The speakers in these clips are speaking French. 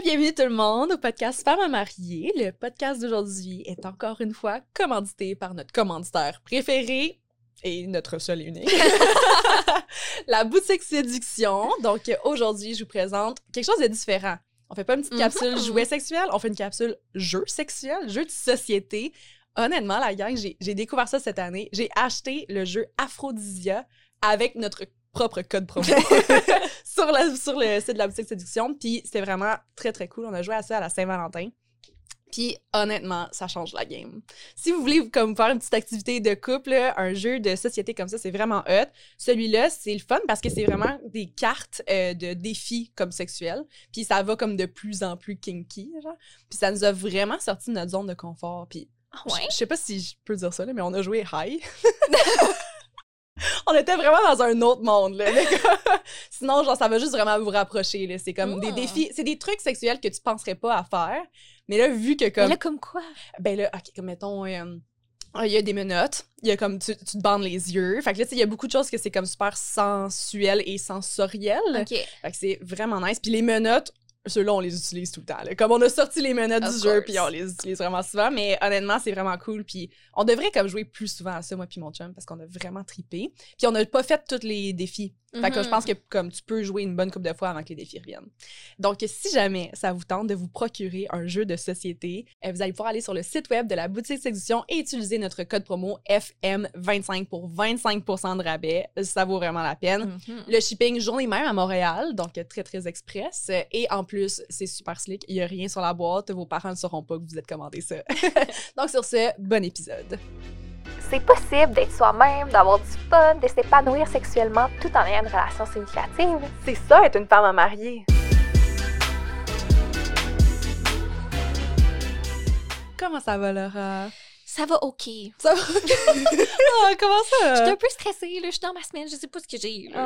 Bienvenue tout le monde au podcast Femmes à marier. Le podcast d'aujourd'hui est encore une fois commandité par notre commanditaire préféré et notre seul et unique, la boutique séduction. Donc aujourd'hui, je vous présente quelque chose de différent. On fait pas une petite capsule Mhm. jouet sexuel, on fait une capsule jeu sexuel, jeu de société. Honnêtement, la gang, j'ai j'ai découvert ça cette année. J'ai acheté le jeu Aphrodisia avec notre propre code promo sur, la- sur le site de la boutique séduction. Puis c'était vraiment très, très cool. On a joué à ça à la Saint-Valentin. Puis honnêtement, ça change la game. Si vous voulez comme faire une petite activité de couple, un jeu de société comme ça, c'est vraiment hot. Celui-là, c'est le fun parce que c'est vraiment des cartes euh, de défis comme sexuels. Puis ça va comme de plus en plus kinky, genre. Puis ça nous a vraiment sorti de notre zone de confort. Puis Ah je- ouais? je sais pas si je peux dire ça, là, mais on a joué high. on était vraiment dans un autre monde. Là. Mais Sinon, genre, ça va juste vraiment vous rapprocher. là. C'est comme des Mm. défis, c'est des trucs sexuels que tu penserais pas à faire. Mais là, vu que Mais comme. là, comme quoi? Ben là, ok, comme mettons. euh, il y a des menottes, il y a comme tu, tu te bandes les yeux. Fait que là, tu sais, il y a beaucoup de choses que c'est comme super sensuel et sensoriel. OK. Fait que c'est vraiment nice. Puis les menottes, ceux-là, on les utilise tout le temps. là. Comme on a sorti les menottes Of du jeu, puis on les utilise vraiment souvent. Mais honnêtement, c'est vraiment cool. Puis on devrait comme jouer plus souvent à ça, moi puis mon chum, parce qu'on a vraiment tripé. Puis on n'a pas fait tous les défis. Fait que je pense que comme tu peux jouer une bonne couple de fois avant que les défis reviennent. Donc, si jamais ça vous tente de vous procurer un jeu de société, euh, vous allez pouvoir aller sur le site web de la boutique séduction et utiliser notre code promo FM25 pour 25% de rabais. Ça vaut vraiment la peine. Mhm. Le shipping journée même à Montréal, donc très très express. Et en plus, c'est super slick. Il n'y a rien sur la boîte. Vos parents ne sauront pas que vous êtes commandé ça. donc sur ce, bon épisode. C'est possible d'être soi-même, d'avoir du fun, de s'épanouir sexuellement tout en ayant une relation significative. C'est ça être une femme à marier. Comment ça va, Laura? Ça va OK. Ça va? Ah, comment ça? J'étais un peu stressée, là. Je suis dans ma semaine, je sais pas ce que j'ai. là.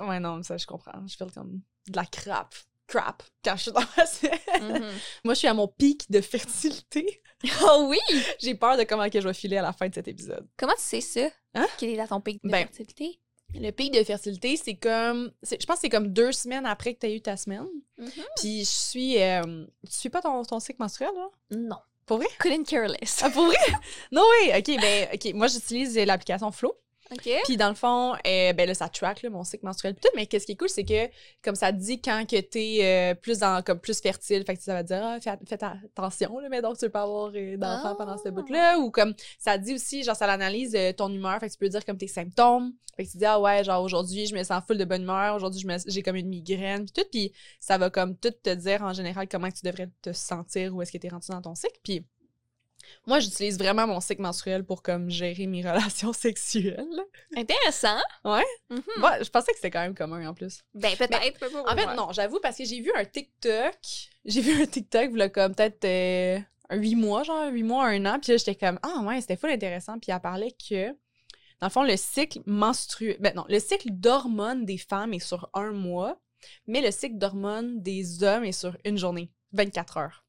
Ah, ouais, non, ça, je comprends. Je fais comme de la crap. Crap. Quand je suis dans ma semaine. Mhm. Moi, je suis à mon pic de fertilité. Oh oui! J'ai peur de comment que je vais filer à la fin de cet épisode. Comment tu sais ça? Hein? Quel est ton pic de Ben, fertilité? Le pic de fertilité, c'est comme. Je pense que c'est comme deux semaines après que tu as eu ta semaine. Mhm. Puis je suis. euh, tu suis pas ton, ton cycle menstruel, là? Non. Pour vrai? Couldn't care less. Ah, pour vrai? non, oui. OK, ben, OK. Moi, j'utilise l'application Flow. OK. Puis dans le fond, euh, ben là, ça track là, mon cycle menstruel. Tout, mais qu'est-ce qui est cool, c'est que comme ça dit quand que t'es euh, plus dans, comme plus fertile, fait que ça va dire ah, fais, fais attention, là, mais donc tu veux pas avoir euh, d'enfant Ah. pendant ce bout-là. Ou comme ça dit aussi, genre ça l'analyse euh, ton humeur, fait que tu peux dire comme tes symptômes. Fait que tu dis ah ouais, genre aujourd'hui je me sens full de bonne humeur, aujourd'hui j'ai comme une migraine, puis tout. Puis ça va comme tout te dire en général comment que tu devrais te sentir, où est-ce que t'es rendu dans ton cycle. Puis moi, j'utilise vraiment mon cycle menstruel pour comme gérer mes relations sexuelles. Intéressant. Ouais. Mhm. Je pensais que c'était quand même commun en plus. Ben, peut-être. En fait, non, j'avoue, parce que j'ai vu un TikTok. J'ai vu un TikTok, là, comme peut-être euh, un huit mois, genre huit mois, un an. Puis là, j'étais comme, ah ouais, c'était full intéressant. Puis elle parlait que, dans le fond, le cycle menstruel. Ben non, le cycle d'hormones des femmes est sur un mois, mais le cycle d'hormones des hommes est sur une journée, 24 heures.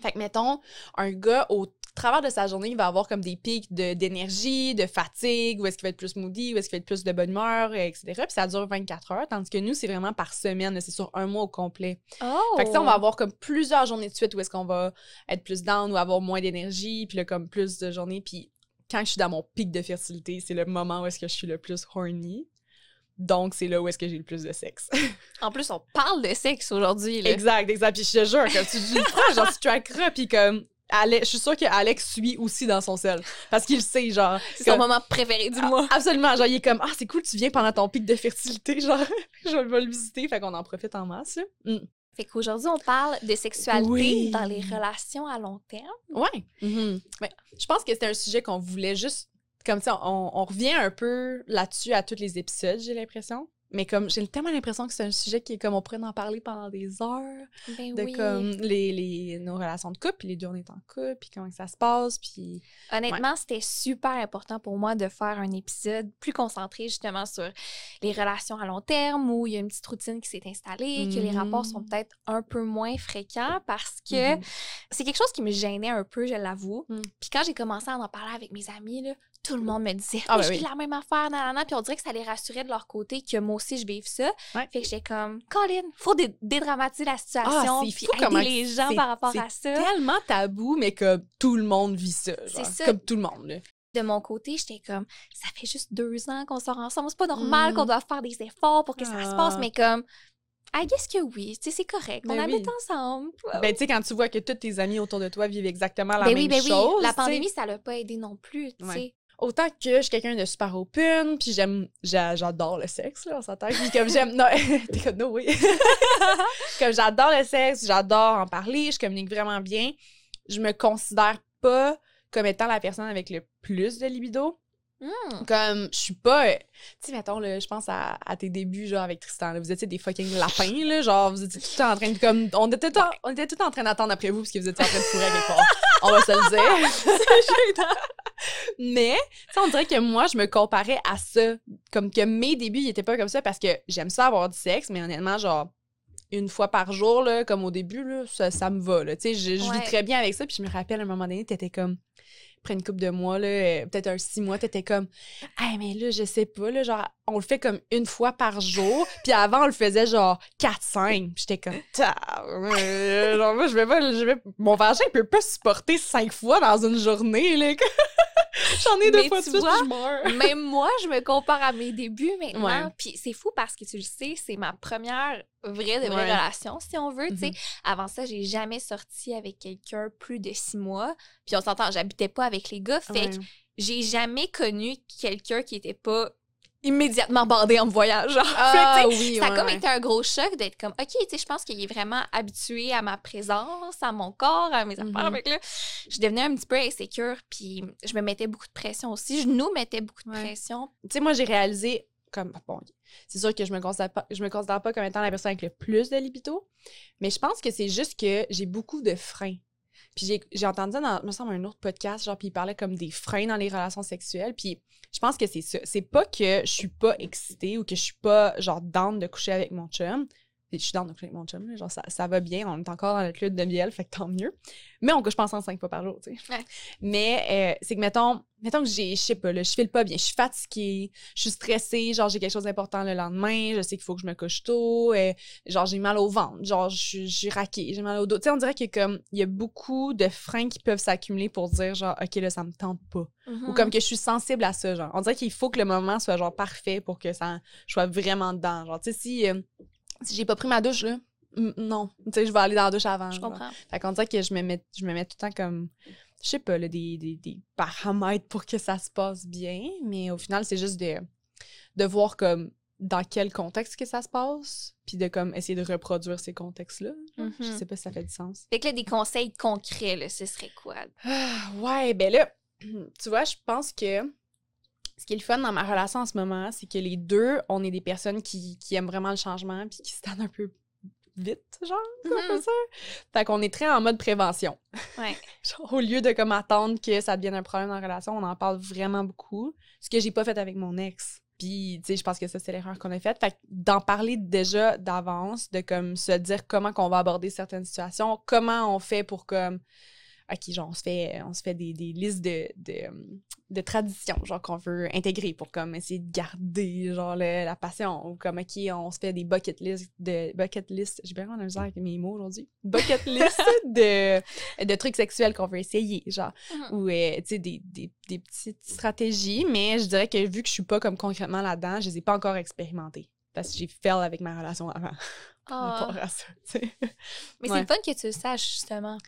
Fait que, mettons, un gars, au travers de sa journée, il va avoir comme des pics d'énergie, de, fatigue, où est-ce qu'il va être plus moody, où est-ce qu'il va être plus de bonne humeur, etc. Puis ça dure 24 heures, tandis que nous, c'est vraiment par semaine, c'est sur un mois au complet. Oh! Fait que ça, on va avoir comme plusieurs journées de suite où est-ce qu'on va être plus down ou avoir moins d'énergie, puis là, comme plus de journées. Puis quand je suis dans mon pic de fertilité, c'est le moment où est-ce que je suis le plus horny. Donc, c'est là où est-ce que j'ai le plus de sexe. En plus, on parle de sexe aujourd'hui, exact, exact. Puis je te jure, comme tu feras, genre, tu trackeras, puis comme... Alex, je suis sûre que Alex suit aussi dans son sel. Parce qu'il sait, genre. C'est son moment préféré du Ah, mois. Absolument. Genre, il est comme, ah, c'est cool, tu viens pendant ton pic de fertilité. Genre, je vais le visiter. Fait qu'on en profite en masse. Mm. Fait qu'aujourd'hui, on parle de sexualité Oui. dans les relations à long terme. Ouais. Mais je pense que c'était un sujet qu'on voulait juste. Comme ça, on, on revient un peu là-dessus à tous les épisodes, j'ai l'impression. Mais comme j'ai tellement l'impression que c'est un sujet qui est comme on pourrait en parler pendant des heures. Ben De oui. comme les, les, nos relations de couple, puis les deux on est en couple, puis comment ça se passe, puis. Honnêtement, c'était super important pour moi de faire un épisode plus concentré justement sur les relations à long terme où il y a une petite routine qui s'est installée, que les rapports sont Mhm. peut-être un peu moins fréquents parce que Mhm. c'est quelque chose qui me gênait un peu, je l'avoue. Mm. Puis quand j'ai commencé à en parler avec mes amis, là, tout le monde me disait Ah, Oui, ben je oui. la même affaire, nanana. Puis on dirait que ça les rassurait de leur côté que moi aussi, je vive ça. Ouais. Fait que j'étais comme, Colin, faut dé- dédramatiser la situation, Ah, c'est puis fou aider comment les gens c'est- par rapport c'est à ça. tellement tabou, mais comme tout le monde vit ça. C'est ça. Comme tout le monde. là. De mon côté, j'étais comme, ça fait juste deux ans qu'on sort ensemble. C'est pas normal qu'on doit faire des efforts pour que ça se passe, Ah. mais comme, I guess que oui, tu sais, c'est correct. on Ben habite oui. ensemble. Ben, tu sais, quand tu vois que tous tes amis autour de toi vivent exactement la Ben même oui, ben oui. chose. La tu sais. pandémie, ça l'a pas aidé non plus, tu Ouais. Autant que je suis quelqu'un de super open, puis j'aime, j'a- j'adore le sexe, là, on s'entend. Puis comme j'aime, non, t'es comme, no, oui. comme j'adore le sexe, j'adore en parler, je communique vraiment bien. Je me considère pas comme étant la personne avec le plus de libido. Hmm. Comme, je suis pas. euh, Tu sais, mettons, je pense à, à tes débuts, genre, avec Tristan. là, vous étiez des fucking lapins, là. Genre, vous étiez tout le temps en train de. Comme, on, était tout, en- on était tout en train d'attendre après vous parce que vous étiez en train de fourrer quelque part. On va se le dire. Mais, tu sais, on dirait que moi, je me comparais à ça. Comme que mes débuts, ils étaient pas comme ça parce que j'aime ça avoir du sexe, mais honnêtement, genre, une fois par jour, là, comme au début, là, ça, ça me va, là. Tu sais, je, je vis très bien avec ça. Puis je me rappelle, à un moment donné, t'étais comme après une couple de mois, euh, peut-être un six mois, t'étais comme Hey, mais là, je sais pas, là, genre, on le fait comme une fois par jour. Puis avant, on le faisait genre 4-5. Puis j'étais comme euh, Genre, moi, je vais pas, je vais, mon vagin peut pas supporter cinq fois dans une journée, là. J'en ai deux Mais fois de tu suite, vois, puis je meurs. Même moi, je me compare à mes débuts maintenant. Ouais. Puis c'est fou parce que tu le sais, c'est ma première vraie de vraie Ouais. relation, si on veut. tu sais. Mhm. Avant ça, j'ai jamais sorti avec quelqu'un plus de six mois. Puis on s'entend, j'habitais pas avec les gars. Fait Ouais. que j'ai jamais connu quelqu'un qui était pas immédiatement bandé en me voyant. Genre. Ah Fait oui, ça a ouais, comme ouais. été un gros choc d'être comme, OK, tu sais, je pense qu'il est vraiment habitué à ma présence, à mon corps, à mes affaires. Là, je devenais un petit peu insécure, puis je me mettais beaucoup de pression aussi. Je nous mettais beaucoup de Ouais. pression. tu sais, moi, j'ai réalisé, comme, bon, c'est sûr que je me considère pas, je me considère pas comme étant la personne avec le plus de libido, mais je pense que c'est juste que j'ai beaucoup de freins. Puis j'ai- entendu dans, me semble, un autre podcast, genre, puis il parlait comme des freins dans les relations sexuelles, puis je pense que c'est ça. C'est pas que je suis pas excitée ou que je suis pas, genre, down de coucher avec mon chum. Je suis de coucher avec mon chum, là, genre, ça, ça va bien, on est encore dans notre lutte de miel, fait que tant mieux. Mais on couche pas ensemble cinq fois par jour, tu sais. Ouais. Mais euh, c'est que, mettons, mettons que j'ai, je sais pas, là, je file pas bien, je suis fatiguée, je suis stressée, genre j'ai quelque chose d'important le lendemain, je sais qu'il faut que je me couche tôt, euh, genre j'ai mal au ventre, genre je suis- raquée, j'ai mal au dos. Tu sais, on dirait que comme il y a beaucoup de freins qui peuvent s'accumuler pour dire genre OK là ça me tente pas ou comme que je suis sensible à ça genre. On dirait qu'il faut que le moment soit genre parfait pour que ça je sois vraiment dedans. Genre tu sais si euh, si j'ai pas pris ma douche là, non, tu sais je vais aller dans la douche avant. Je genre. comprends. Fait qu'on dirait que je me mets, je me mets tout le temps comme, je sais pas, là, des, des, des paramètres pour que ça se passe bien, mais au final, c'est juste de, de voir comme dans quel contexte que ça se passe, puis de comme essayer de reproduire ces contextes-là. Je Mhm. sais pas si ça fait du sens. Fait que là, des conseils concrets, là, ce serait quoi? Ah, ouais, ben là, tu vois, je pense que ce qui est le fun dans ma relation en ce moment, c'est que les deux, on est des personnes qui, qui aiment vraiment le changement puis qui se tannent un peu vite, genre, peu Mhm. ça. Fait qu'on est très en mode prévention. Ouais. Genre, au lieu de comme attendre que ça devienne un problème dans la relation, on en parle vraiment beaucoup. Ce que j'ai pas fait avec mon ex. Puis, tu sais, je pense que ça, c'est l'erreur qu'on a faite. Fait que d'en parler déjà d'avance, de comme se dire comment qu'on va aborder certaines situations, comment on fait pour comme. OK, genre, on se fait, on se fait des, des listes de, de, de traditions, genre, qu'on veut intégrer pour comme essayer de garder, genre, le- la passion. Ou comme, OK, on se fait des bucket list de bucket list. J'ai bien vraiment misère avec mes mots aujourd'hui. Bucket list de, de trucs sexuels qu'on veut essayer, genre Mhm. ou euh, tu sais des, des, des petites stratégies mais je dirais que vu que je suis pas comme concrètement là-dedans je les ai pas encore expérimentées parce que j'ai fail avec ma relation avant par Ah. rapport à ça. Mais Ouais. c'est fun que tu le saches, justement.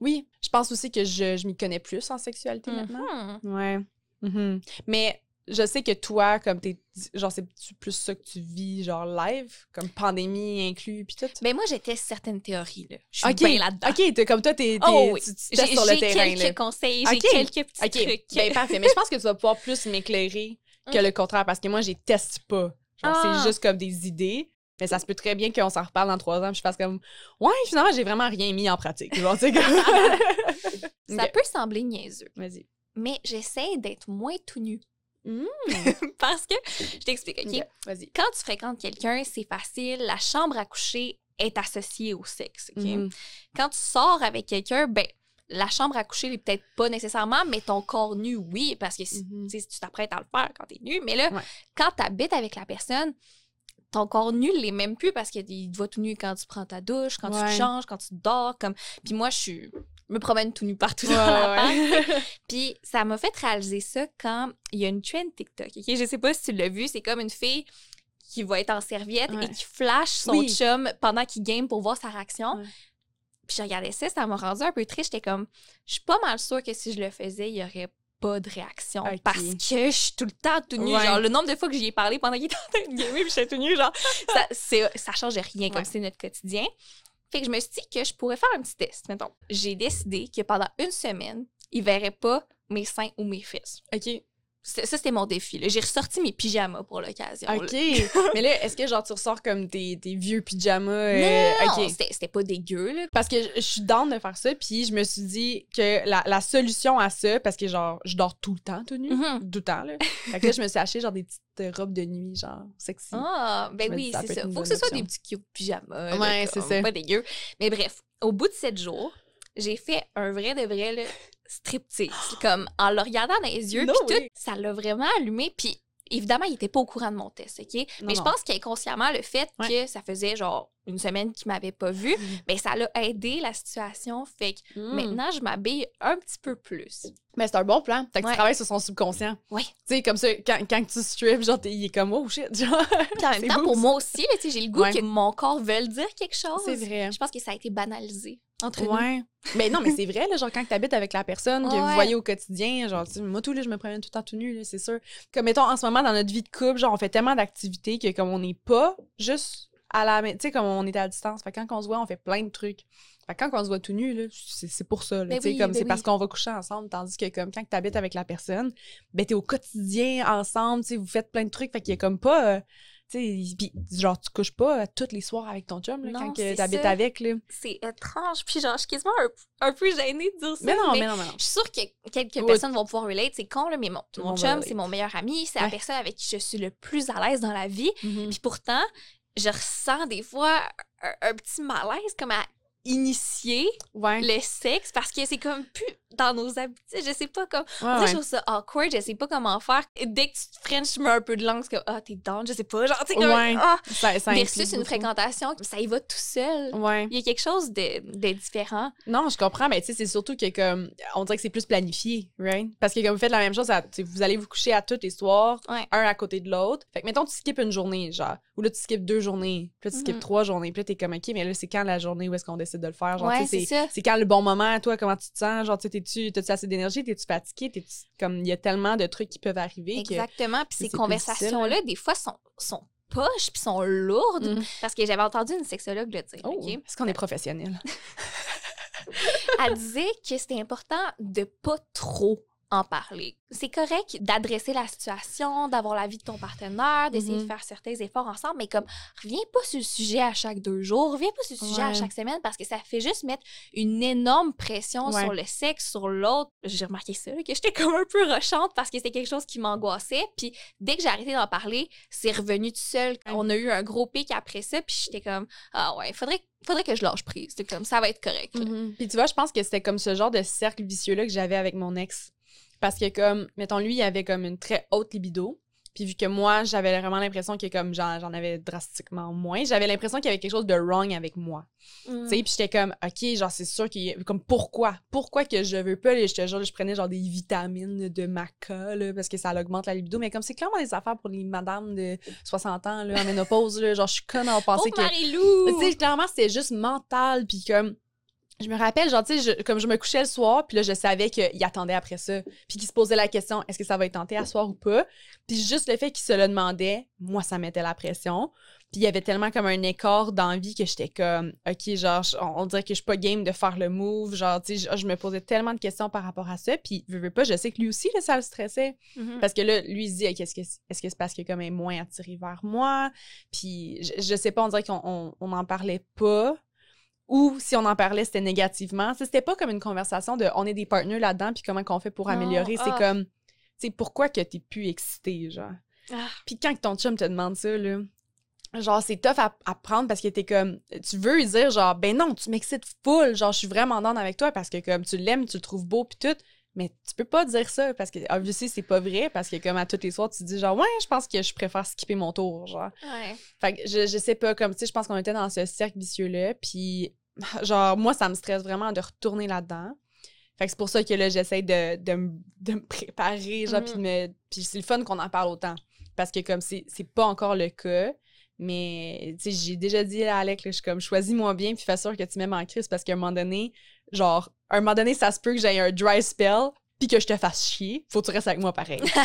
Oui je pense aussi que je, je m'y connais plus en sexualité maintenant Mhm. ouais Mhm. mais je sais que toi comme t'es genre c'est plus ça que tu vis genre live comme pandémie inclus puis tout Ben moi, j'ai testé certaines théories, là. Je suis bien là-dedans. ok t'es- comme toi t'es, Oh oui. tu, tu J'ai testes sur le j'ai terrain quelques là. conseils, Ok. j'ai quelques petits OK, trucs. ben parfait. Mais je pense que tu vas pouvoir plus m'éclairer que Ok. le contraire parce que moi, je les teste pas. Genre, Ah. c'est juste comme des idées. Mais ça se peut très bien qu'on s'en reparle dans trois ans puis je fasse comme Ouais, finalement, j'ai vraiment rien mis en pratique. Genre, tu sais, comme- Ça peut sembler niaiseux, Vas-y. mais j'essaie d'être moins tout nu. Mm. Parce que, je t'explique, OK? Vas-y. Quand tu fréquentes quelqu'un, c'est facile. La chambre à coucher est associée au sexe, OK? Mhm. Quand tu sors avec quelqu'un, ben, la chambre à coucher n'est peut-être pas nécessairement, mais ton corps nu, oui, parce que si, Mhm. tu si tu t'apprêtes à le faire quand t'es nu. Mais là, Ouais. quand t'habites avec la personne, ton corps nu l'est même plus parce qu'il te voit tout nu quand tu prends ta douche, quand tu te changes, quand tu dors. Comme... Puis moi, je suis je me promène tout nu partout Ouais, dans la ouais. Puis ça m'a fait réaliser ça quand il y a une trend TikTok. ok? Je sais pas si tu l'as vu, c'est comme une fille qui va être en serviette Ouais. et qui flash son Oui. chum pendant qu'il game pour voir sa réaction. Puis je regardais ça, ça m'a rendu un peu triste. J'étais comme, je suis pas mal sûre que si je le faisais, il y aurait pas de réaction parce que je suis tout le temps tout nu. Ouais. Genre, le nombre de fois que j'y ai parlé pendant qu'il était en train de gamer, puis j'étais tout genre, ça, ça change rien comme Ouais. c'est notre quotidien. Fait que je me suis dit que je pourrais faire un petit test, mettons. J'ai décidé que pendant une semaine, il verrait pas mes seins ou mes fesses. OK. Ça, c'était mon défi. J'ai ressorti mes pyjamas pour l'occasion. là. OK. mais là, est-ce que genre tu ressors comme tes, tes vieux pyjamas? Non, euh, non, OK. c'était pas dégueu, là. Parce que je, suis down de faire ça, puis je me suis dit que la, la solution à ça, parce que genre, je dors tout le temps tout nu, Mhm. tout le temps, là. Fait que là, je me suis acheté genre des petites robes de nuit, genre sexy. Ah, ben oui, c'est ça. Faut que ce soit des petits cute pyjamas. Ouais, c'est ça. Pas dégueu. Mais bref, au bout de sept jours, j'ai fait un vrai de vrai là, striptease. Comme en le regardant dans les yeux, No puis tout, ça l'a vraiment allumé. Puis évidemment, il était pas au courant de mon test, OK? Non, Mais je pense qu'inconsciemment, le fait Ouais. que ça faisait genre une semaine qu'il m'avait pas vu, Mhm. ben ça l'a aidé la situation. Fait que Mm. maintenant, je m'habille un petit peu plus. Mais c'est un bon plan. Fait que Ouais. tu travailles sur son subconscient. Ouais. Tu sais, comme ça, quand, quand tu strips, genre, il est comme, oh shit, genre. Puis en même temps, beau, pour ça. moi aussi, j'ai le goût Ouais. que mon corps veuille dire quelque chose. C'est vrai. Je pense que ça a été banalisé entre nous. Ouais. Mais non, mais c'est vrai, là, genre, quand t'habites avec la personne que Ouais. vous voyez au quotidien, genre, tu moi, tout, là, je me promène tout le temps tout nu, là, c'est sûr. Comme, mettons, en ce moment, dans notre vie de couple, genre, on fait tellement d'activités que, comme, on n'est pas juste à la. Tu sais, comme, on est à distance. Fait que quand on se voit, on fait plein de trucs. Fait que quand on se voit tout nu, là, c'est pour ça, Ben tu sais, oui, comme, ben c'est parce qu'on va coucher ensemble, tandis que, comme, quand t'habites avec la personne, ben, t'es au quotidien ensemble, tu sais, vous faites plein de trucs, fait qu'il y a comme pas. euh, tu puis genre, tu couches pas euh, tous les soirs avec ton chum, là, Non, quand que c'est t'habites ça. avec. C'est étrange. Puis genre, je suis quasiment un, un peu gênée de dire ça. Mais non, mais non, mais non. Je suis sûre que quelques personnes vont pouvoir relate. C'est con, là, mais mon, chum, c'est mon meilleur ami. C'est la personne avec qui je suis le plus à l'aise dans la vie. Mhm. Puis pourtant, je ressens des fois un, un petit malaise comme à initier Ouais. le sexe parce que c'est comme plus dans nos habitudes. Je sais pas comme. Ouais, On dirait que ouais. je trouve ça awkward. Je sais pas comment faire. Et dès que tu te frenches, tu mets un peu de langue. C'est comme, ah, t'es down. Je sais pas. Genre, tu sais, comme. Ouais. Ah. Ça, ça Versus une beaucoup. fréquentation, ça y va tout seul. Ouais. Il y a quelque chose de, de différent. Non, je comprends, mais tu sais, c'est surtout que comme on dirait que c'est plus planifié, right? Parce que comme vous faites la même chose, à- vous allez vous coucher à tous les soirs, un à côté de l'autre. Fait que mettons tu skips une journée, genre, ou là tu skips deux journées, puis là tu skips Mhm. trois journées, puis là t'es comme ok, mais là c'est quand la journée où est-ce qu'on décide de le faire, genre, c'est quand le bon moment, toi, comment tu te sens, genre, tu sais, t'es-tu, t'as-tu assez d'énergie, t'es-tu fatigué, t'es comme il y a tellement de trucs qui peuvent arriver. Exactement. Puis ces conversations-là, des fois, sont, sont poches puis sont lourdes. Mhm. Parce que j'avais entendu une sexologue le dire. Oh, OK? est-ce qu'on est professionnel? Elle disait que c'était important de pas trop en parler. C'est correct d'adresser la situation, d'avoir l'avis de ton partenaire, d'essayer Mhm. de faire certains efforts ensemble, mais comme reviens pas sur le sujet à chaque deux jours, reviens pas sur le sujet à chaque semaine parce que ça fait juste mettre une énorme pression Ouais. sur le sexe, sur l'autre. J'ai remarqué ça, là, que j'étais comme un peu rochante parce que c'était quelque chose qui m'angoissait. Puis dès que j'ai arrêté d'en parler, c'est revenu tout seul. On a eu un gros pic après ça, puis j'étais comme ah ouais, faudrait faudrait que je lâche prise. C'était comme ça va être correct. là. Mhm. Puis tu vois, je pense que c'était comme ce genre de cercle vicieux-là que j'avais avec mon ex. Parce que comme, mettons, lui, il avait comme une très haute libido. Puis vu que moi, j'avais vraiment l'impression que comme j'en j'en avais drastiquement moins, j'avais l'impression qu'il y avait quelque chose de wrong avec moi. Mm. Tu sais, puis j'étais comme, OK, genre, c'est sûr qu'il y a- Comme, pourquoi? Pourquoi que je veux pas? Là, je te jure, je prenais genre des vitamines de maca, là, parce que ça augmente la libido. Mais comme c'est clairement des affaires pour les madames de 60 ans, là, en ménopause, là, genre, je suis conne à penser Oh, que... Tu sais, clairement, c'était juste mental. Puis comme, je me rappelle, genre, tu sais, comme je me couchais le soir, puis là, je savais qu'il attendait après ça. Puis qu'il se posait la question, est-ce que ça va être tenté à soir ou pas? Puis juste le fait qu'il se le demandait, moi, ça mettait la pression. Puis il y avait tellement comme un écart d'envie que j'étais comme, OK, genre, on, on dirait que je suis pas game de faire le move. Genre, tu sais, je, je me posais tellement de questions par rapport à ça. Puis, veux, veux pas, je sais que lui aussi, là, ça le stressait. Mhm. Parce que là, lui, il se dit, OK, est-ce que c'est que c'est parce est comme est moins attiré vers moi? Puis, je, je sais pas, on dirait qu'on on, on en parlait pas. Ou si on en parlait, c'était négativement. C'était pas comme une conversation de on est des partenaires là-dedans, puis comment qu'on fait pour améliorer. C'est ah. comme, tu sais, pourquoi que t'es plus excité, genre? Ah. Puis quand ton chum te demande ça, là, genre, c'est tough à, à prendre parce que t'es comme, tu veux lui dire, genre, ben non, tu m'excites full, genre, je suis vraiment dans avec toi parce que, comme, tu l'aimes, tu le trouves beau, puis tout. Mais tu peux pas dire ça parce que, obviously, c'est pas vrai parce que, comme, à tous les soirs, tu te dis, genre, ouais, je pense que je préfère skipper mon tour, genre. Ouais. Fait que je, je sais pas, comme, tu sais, je pense qu'on était dans ce cercle vicieux-là, puis, genre, moi, ça me stresse vraiment de retourner là-dedans. Fait que c'est pour ça que là, j'essaie de, de, me- de me préparer, genre, Mhm. puis de me... Puis c'est le fun qu'on en parle autant. Parce que, comme, c'est c'est pas encore le cas, mais, tu sais, j'ai déjà dit à Alec, là, je suis comme, choisis-moi bien, puis fais sûr que tu m'aimes en crise, parce qu'à un moment donné, genre, à un moment donné, ça se peut que j'aie un dry spell, puis que je te fasse chier, faut que tu restes avec moi pareil. fait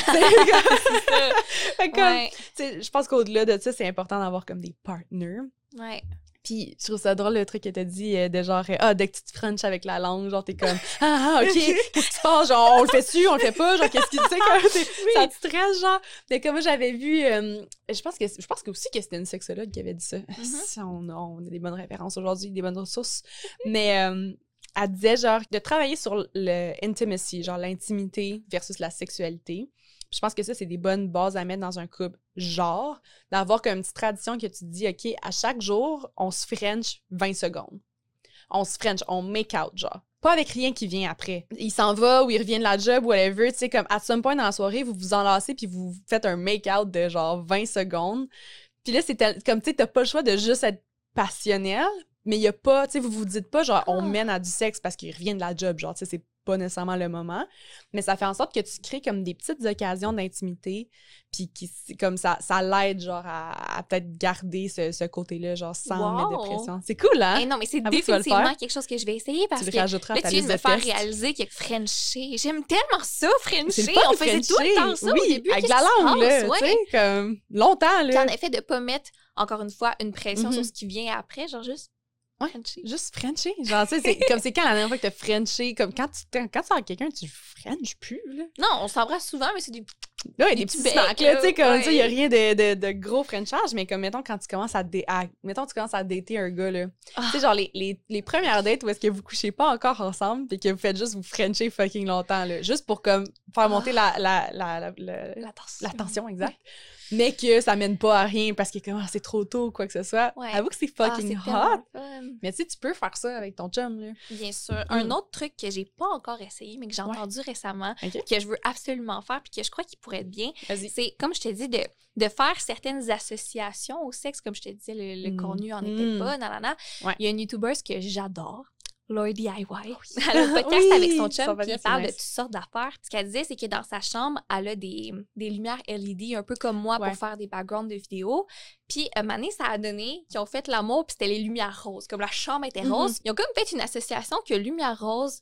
tu je pense qu'au-delà de ça, c'est important d'avoir comme des partners. Ouais. Puis je trouve ça drôle le truc que t'as dit euh, de genre, euh, ah, dès que tu te frenches avec la langue, genre, t'es comme, ah, ah, ok, qu'est-ce qui se passe? Genre, on le fait-tu, on le fait pas? Genre, qu'est-ce qui, tu sais, comme, t'es- ça te stresse, genre. Mais comme j'avais vu, euh, je pense que, je pense que aussi que c'était une sexologue qui avait dit ça. Si on, a, on a des bonnes références aujourd'hui, des bonnes ressources. Mais, euh, elle disait, genre, de travailler sur le genre l'intimité versus la sexualité. Puis je pense que ça, c'est des bonnes bases à mettre dans un couple. Genre, d'avoir comme une petite tradition que tu te dis, OK, à chaque jour, on se French 20 secondes. On se French, on make out, genre. Pas avec rien qui vient après. Il s'en va ou il revient de la job, whatever. Tu sais, comme à some point dans la soirée, vous vous enlacez puis vous faites un make out de genre 20 secondes. Puis là, c'est comme, tu sais, t'as pas le choix de juste être passionnel, mais il y a pas, tu sais, vous vous dites pas genre on Ah. mène à du sexe parce qu'il revient de la job, genre, tu sais, c'est pas nécessairement le moment. Mais ça fait en sorte que tu crées comme des petites occasions d'intimité, puis qui, comme ça, ça l'aide, genre, à, à peut-être garder ce, ce côté-là, genre, sans Wow. pression. C'est cool, hein? Eh non, mais c'est définitivement quelque chose que je vais essayer parce tu que là, tu viens de me faire réaliser que Frencher, j'aime tellement ça, Frencher. On faisait tout le temps ça oui, au début. avec la langue, là, tu sais, comme longtemps, Puis là. en effet, de pas mettre, encore une fois, une pression Mhm. sur ce qui vient après, genre juste Ouais. Frencher. Juste Frencher. Genre, tu sais, c'est comme c'est quand la dernière fois que t'as Frenché, comme quand tu quand tu sors quelqu'un, tu Frenches plus, là. Non, on s'embrasse souvent, mais c'est du. Là, il y a Des des petits petits snacks, là, tu sais, comme, tu sais, il y a ouais. rien de, de, de gros Frenchage, mais comme, mettons, quand tu commences à, dé- à- mettons, tu commences à dater un gars, là. Ah. Tu sais, genre, les, les, les premières dates où est-ce que vous couchez pas encore ensemble, puis que vous faites juste vous Frencher fucking longtemps, là. Juste pour, comme, faire monter la, la, la, la, la- La tension. la tension, exact. Mais que ça mène pas à rien parce que, comme, ah, c'est trop tôt ou quoi que ce soit. Ouais. Avoue que c'est Ah, fucking c'est hot. Mais tu sais, tu peux faire ça avec ton chum, là. Bien sûr. Un Mm. autre truc que j'ai pas encore essayé, mais que j'ai Ouais. entendu récemment, que je veux absolument faire, puis que je crois qu'il pourrait être bien, c'est, comme je te dis, de, de faire certaines associations au sexe, comme je te disais, le, le Mm. contenu en Mm. était pas, nanana. Ouais. Il y a une YouTuber que j'adore. Lord DIY. Ah Elle a un podcast Oui, avec son chum, il parle de toutes sortes d'affaires. Ce qu'elle disait, c'est que dans sa chambre, elle a des, des lumières LED, un peu comme moi, Ouais. pour faire des backgrounds de vidéos. Puis, un moment donné, ça a donné qu'ils ont fait l'amour, puis c'était les lumières roses. Comme la chambre était Mhm. rose. Ils ont comme fait une association que lumière rose,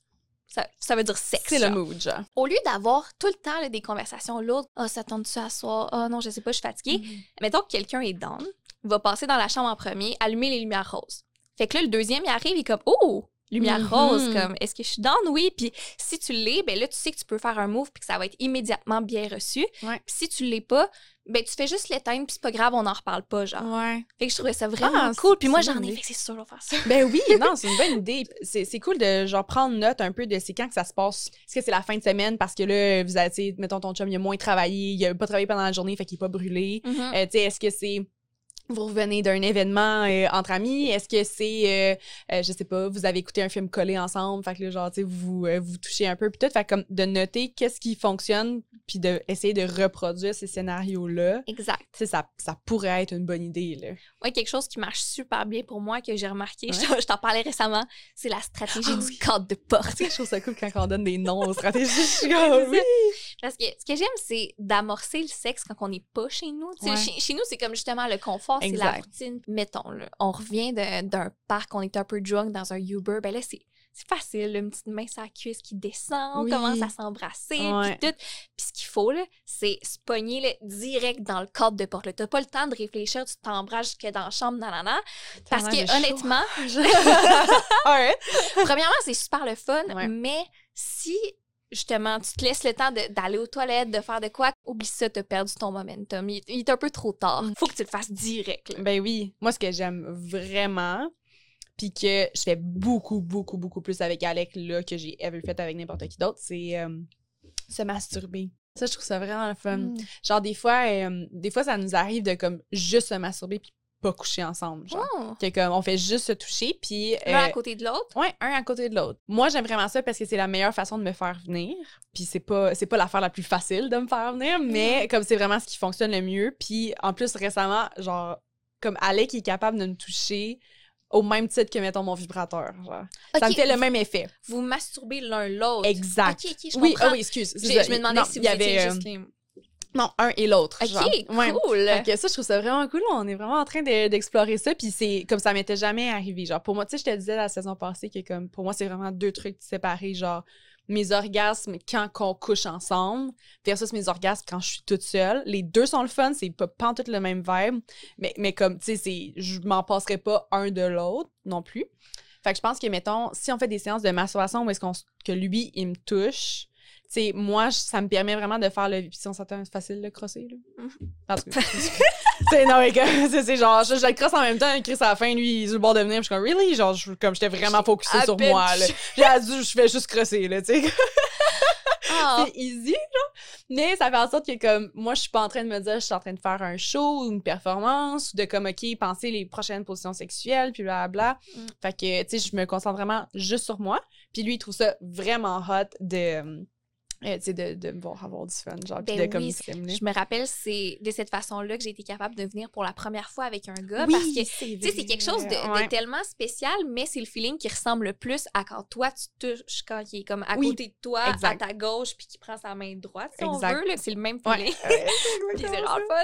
ça, ça veut dire sexe. C'est le mood, genre. Au lieu d'avoir tout le temps là, des conversations lourdes, ah, ça tente-tu à soir? Ah, non, je sais pas, je suis fatiguée. Mettons que quelqu'un est down, il va passer dans la chambre en premier, allumer les lumières roses. Fait que là, le deuxième, il arrive, il est comme, oh! Lumière Mhm. rose, comme, est-ce que je suis down? Oui. Puis si tu l'es, ben là, tu sais que tu peux faire un move puis que ça va être immédiatement bien reçu. Ouais. Puis si tu l'es pas, ben tu fais juste l'éteindre puis c'est pas grave, on n'en reparle pas, genre. Ouais. Fait que je trouvais ça vraiment Ah, cool. Puis moi, j'en ai fait, c'est sûr, on va faire ça. Ben oui, non, c'est une bonne idée. C'est cool de genre prendre note un peu de c'est quand que ça se passe. Est-ce que c'est la fin de semaine? Parce que là, vous avez, mettons ton chum, il a moins travaillé, il a pas travaillé pendant la journée, fait qu'il est pas brûlé. Mhm. Euh, tu sais, est-ce que c'est vous revenez d'un événement euh, entre amis? Est-ce que c'est, euh, euh, je sais pas, vous avez écouté un film collé ensemble, fait que là, genre, tu sais, vous euh, vous touchez un peu, puis tout, fait comme de noter qu'est-ce qui fonctionne, puis de essayer de reproduire ces scénarios-là. Exact. Tu sais, ça, ça pourrait être une bonne idée, là. Ouais, quelque chose qui marche super bien pour moi, que j'ai remarqué, Ouais. je, je t'en parlais récemment, c'est la stratégie Ah du oui. cadre de porte. Je trouve ça cool quand on donne des noms aux stratégies. Je suis comme, oui! Parce que ce que j'aime, c'est d'amorcer le sexe quand on n'est pas chez nous. Ouais. Chez, chez nous, c'est comme justement le confort, c'est la routine. Mettons, là, on revient d'un parc, on est un peu drunk dans un Uber, ben là, c'est. C'est facile, une petite main sur la cuisse qui descend, on Oui. commence à s'embrasser, Ouais. puis tout. Puis ce qu'il faut, là, c'est se pogner là, direct dans le cadre de porte. T'as pas le temps de réfléchir, tu t'embrasses jusque dans la chambre, nanana. Parce que, honnêtement. Premièrement, c'est super le fun, Ouais. mais si justement tu te laisses le temps d'aller aux toilettes, de faire de quoi, oublie ça, t'as perdu ton momentum. Il, il est un peu trop tard. Faut que tu le fasses direct. là. Ben oui. Moi, ce que j'aime vraiment, puis que je fais beaucoup, beaucoup, beaucoup plus avec Alec, là, que j'ai ever fait avec n'importe qui d'autre, c'est euh, se masturber. Ça, je trouve ça vraiment le fun. Mm. Genre, des fois, euh, des fois, ça nous arrive de, comme, juste se masturber, puis pas coucher ensemble. Genre. Oh. Que comme, on fait juste se toucher, puis. L'un euh, à côté de l'autre? Ouais, un à côté de l'autre. Moi, j'aime vraiment ça parce que c'est la meilleure façon de me faire venir. Puis c'est pas c'est pas l'affaire la plus facile de me faire venir, mais comme c'est vraiment ce qui fonctionne le mieux. Puis en plus récemment, genre comme Alec est capable de me toucher au même titre que mettons mon vibrateur, genre. Ça me fait le même effet. Vous masturbez l'un l'autre. Exact. Ok, ok, je Oui, comprends. ah oui, excuse. je me demandais Non, si vous y avait étiez euh, juste les... non, un et l'autre. Ok, genre. Ouais. cool. Fait que ça, je trouve ça vraiment cool. On est vraiment en train de- d'explorer ça. Puis c'est comme ça m'était jamais arrivé. Genre, pour moi, tu sais, je te disais la saison passée que comme pour moi, c'est vraiment deux trucs séparés. Genre, mes orgasmes quand on couche ensemble versus mes orgasmes quand je suis toute seule. Les deux sont le fun. C'est pas, pas en tout le même vibe. Mais, mais comme, tu sais, je m'en passerai pas un de l'autre non plus. Fait que je pense que, mettons, si on fait des séances de masturbation où est-ce qu'on que lui, il me touche, sais, moi, ça me permet vraiment de faire le. Puis si on s'entend, c'est facile de crosser, là. Mhm. En tout cas, c'est non, mais comme, c'est genre, je, je le crosse en même temps, Chris à la fin, lui, il est sur le bord de venir, je suis comme, really? Genre, je- comme j'étais vraiment focusée sur moi, là. J'ai je fais juste crosser, là, tu sais. Ah, C'est easy, genre. Mais ça fait en sorte que, comme, moi, je suis pas en train de me dire, je suis en train de faire un show ou une performance, ou de, comme, OK, penser les prochaines positions sexuelles, puis blablabla. Mm. Fait que, tu sais, je me concentre vraiment juste sur moi. Puis lui, il trouve ça vraiment hot de, euh, de, de me voir avoir du fun, genre, Ben de, comme, oui, stimuler. je me rappelle, c'est de cette façon-là que j'ai été capable de venir pour la première fois avec un gars. Oui, parce que, c'est tu sais, c'est quelque chose de, de Ouais. tellement spécial, mais c'est le feeling qui ressemble le plus à quand toi, tu touches, quand il est comme à Oui, côté de toi, exact. à ta gauche, puis qu'il prend sa main droite, si on Exact. veut. là. C'est le même Ouais. feeling. Ouais, Puis c'est vraiment fun.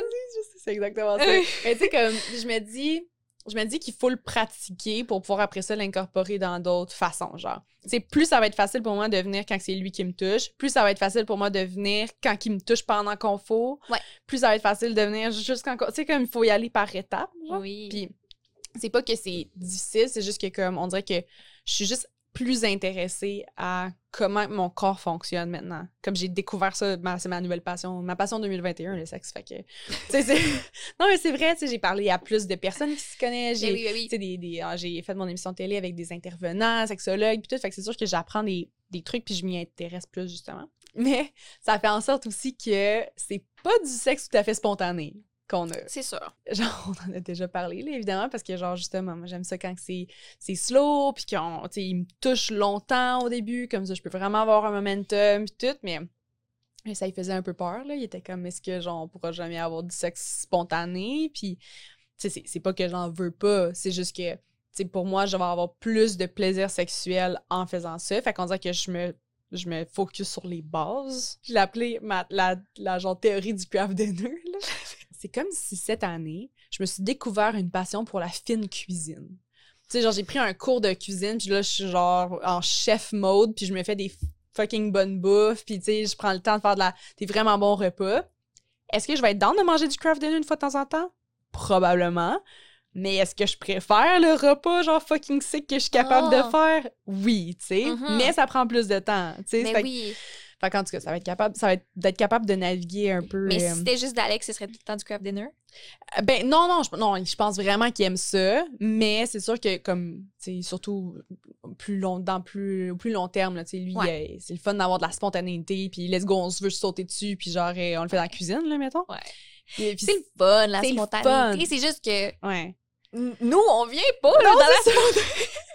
C'est exactement ça. Mais tu sais, comme, je me dis, je me dis qu'il faut le pratiquer pour pouvoir après ça l'incorporer dans d'autres façons, genre. C'est plus ça va être facile pour moi de venir quand c'est lui qui me touche, plus ça va être facile pour moi de venir quand il me touche pendant qu'on faut. Ouais. Plus ça va être facile de venir juste quand, tu sais, comme il faut y aller par étapes, genre. Oui. Puis c'est pas que c'est difficile, c'est juste que comme on dirait que je suis juste plus intéressée à comment mon corps fonctionne maintenant. Comme j'ai découvert ça, c'est ma nouvelle passion, ma passion 2021, le sexe. Fait que, non, mais c'est vrai, j'ai parlé à plus de personnes qui se connaissent. J'ai oui, oui. tu sais, des, des- ah, j'ai fait mon émission de télé avec des intervenants, sexologues, puis tout. Fait que c'est sûr que j'apprends des, des trucs, puis je m'y intéresse plus, justement. Mais ça fait en sorte aussi que c'est pas du sexe tout à fait spontané qu'on a. C'est sûr. Genre, on en a déjà parlé, là, évidemment, parce que, genre, justement, moi, j'aime ça quand c'est, c'est slow, puis qu'on, tu sais, il me touche longtemps au début, comme ça, je peux vraiment avoir un momentum, puis tout, mais mais ça, il faisait un peu peur, là. Il était comme, est-ce que, genre, on pourra jamais avoir du sexe spontané? Puis, tu sais, c'est, pas que j'en veux pas, c'est juste que, tu sais, pour moi, je vais avoir plus de plaisir sexuel en faisant ça. Fait qu'on dirait que je me je me focus sur les bases. Je l'ai appelé ma, la, la genre théorie du craft dinner. là. C'est comme si cette année, je me suis découvert une passion pour la fine cuisine. Tu sais, genre, j'ai pris un cours de cuisine, puis là, je suis genre en chef mode, puis je me fais des fucking bonnes bouffes, puis tu sais, je prends le temps de faire de la, des vraiment bons repas. Est-ce que je vais être down de manger du craft dinner une fois de temps en temps? Probablement. Mais est-ce que je préfère le repas genre fucking sick que je suis capable Ah. de faire? Oui, tu sais. Mhm. Mais ça prend plus de temps, tu sais. Que- oui. Fait qu'en tout cas, ça va être capable, ça va être d'être capable de naviguer un peu. Mais euh, si c'était juste d'Alex, ce serait tout le temps du craft dinner? ben non, non, je, non, je pense vraiment qu'il aime ça, mais c'est sûr que comme, sais, surtout plus long, dans plus, au plus long terme, là, lui, Ouais. euh, c'est le fun d'avoir de la spontanéité, puis let's go, on se veut sauter dessus, puis genre, euh, on le fait dans la cuisine, là, mettons. Ouais. C'est le fun, la c'est spontanéité. C'est juste que ouais. nous, on vient pas là, dans la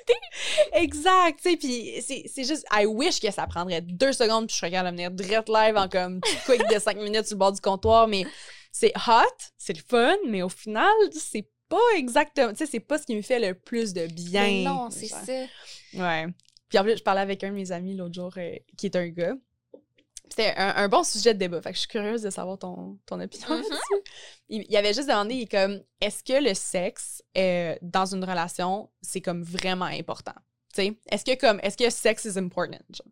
Exact, tu sais, puis c'est juste, I wish que ça prendrait deux secondes, puis je serais capable de venir direct live en comme quick de cinq minutes sur le bord du comptoir, mais c'est hot, c'est le fun, mais au final, c'est pas exactement, tu sais, c'est pas ce qui me fait le plus de bien. Mais non, c'est genre. ça. Ouais. Puis en plus, je parlais avec un de mes amis l'autre jour, euh, qui est un gars. C'était un, un bon sujet de débat. Fait que je suis curieuse de savoir ton, ton opinion Mhm. là-dessus. Il, il avait juste demandé, il est comme, est-ce que le sexe euh, dans une relation, c'est comme vraiment important? Tu sais, est-ce que comme, est-ce que sex is important? genre?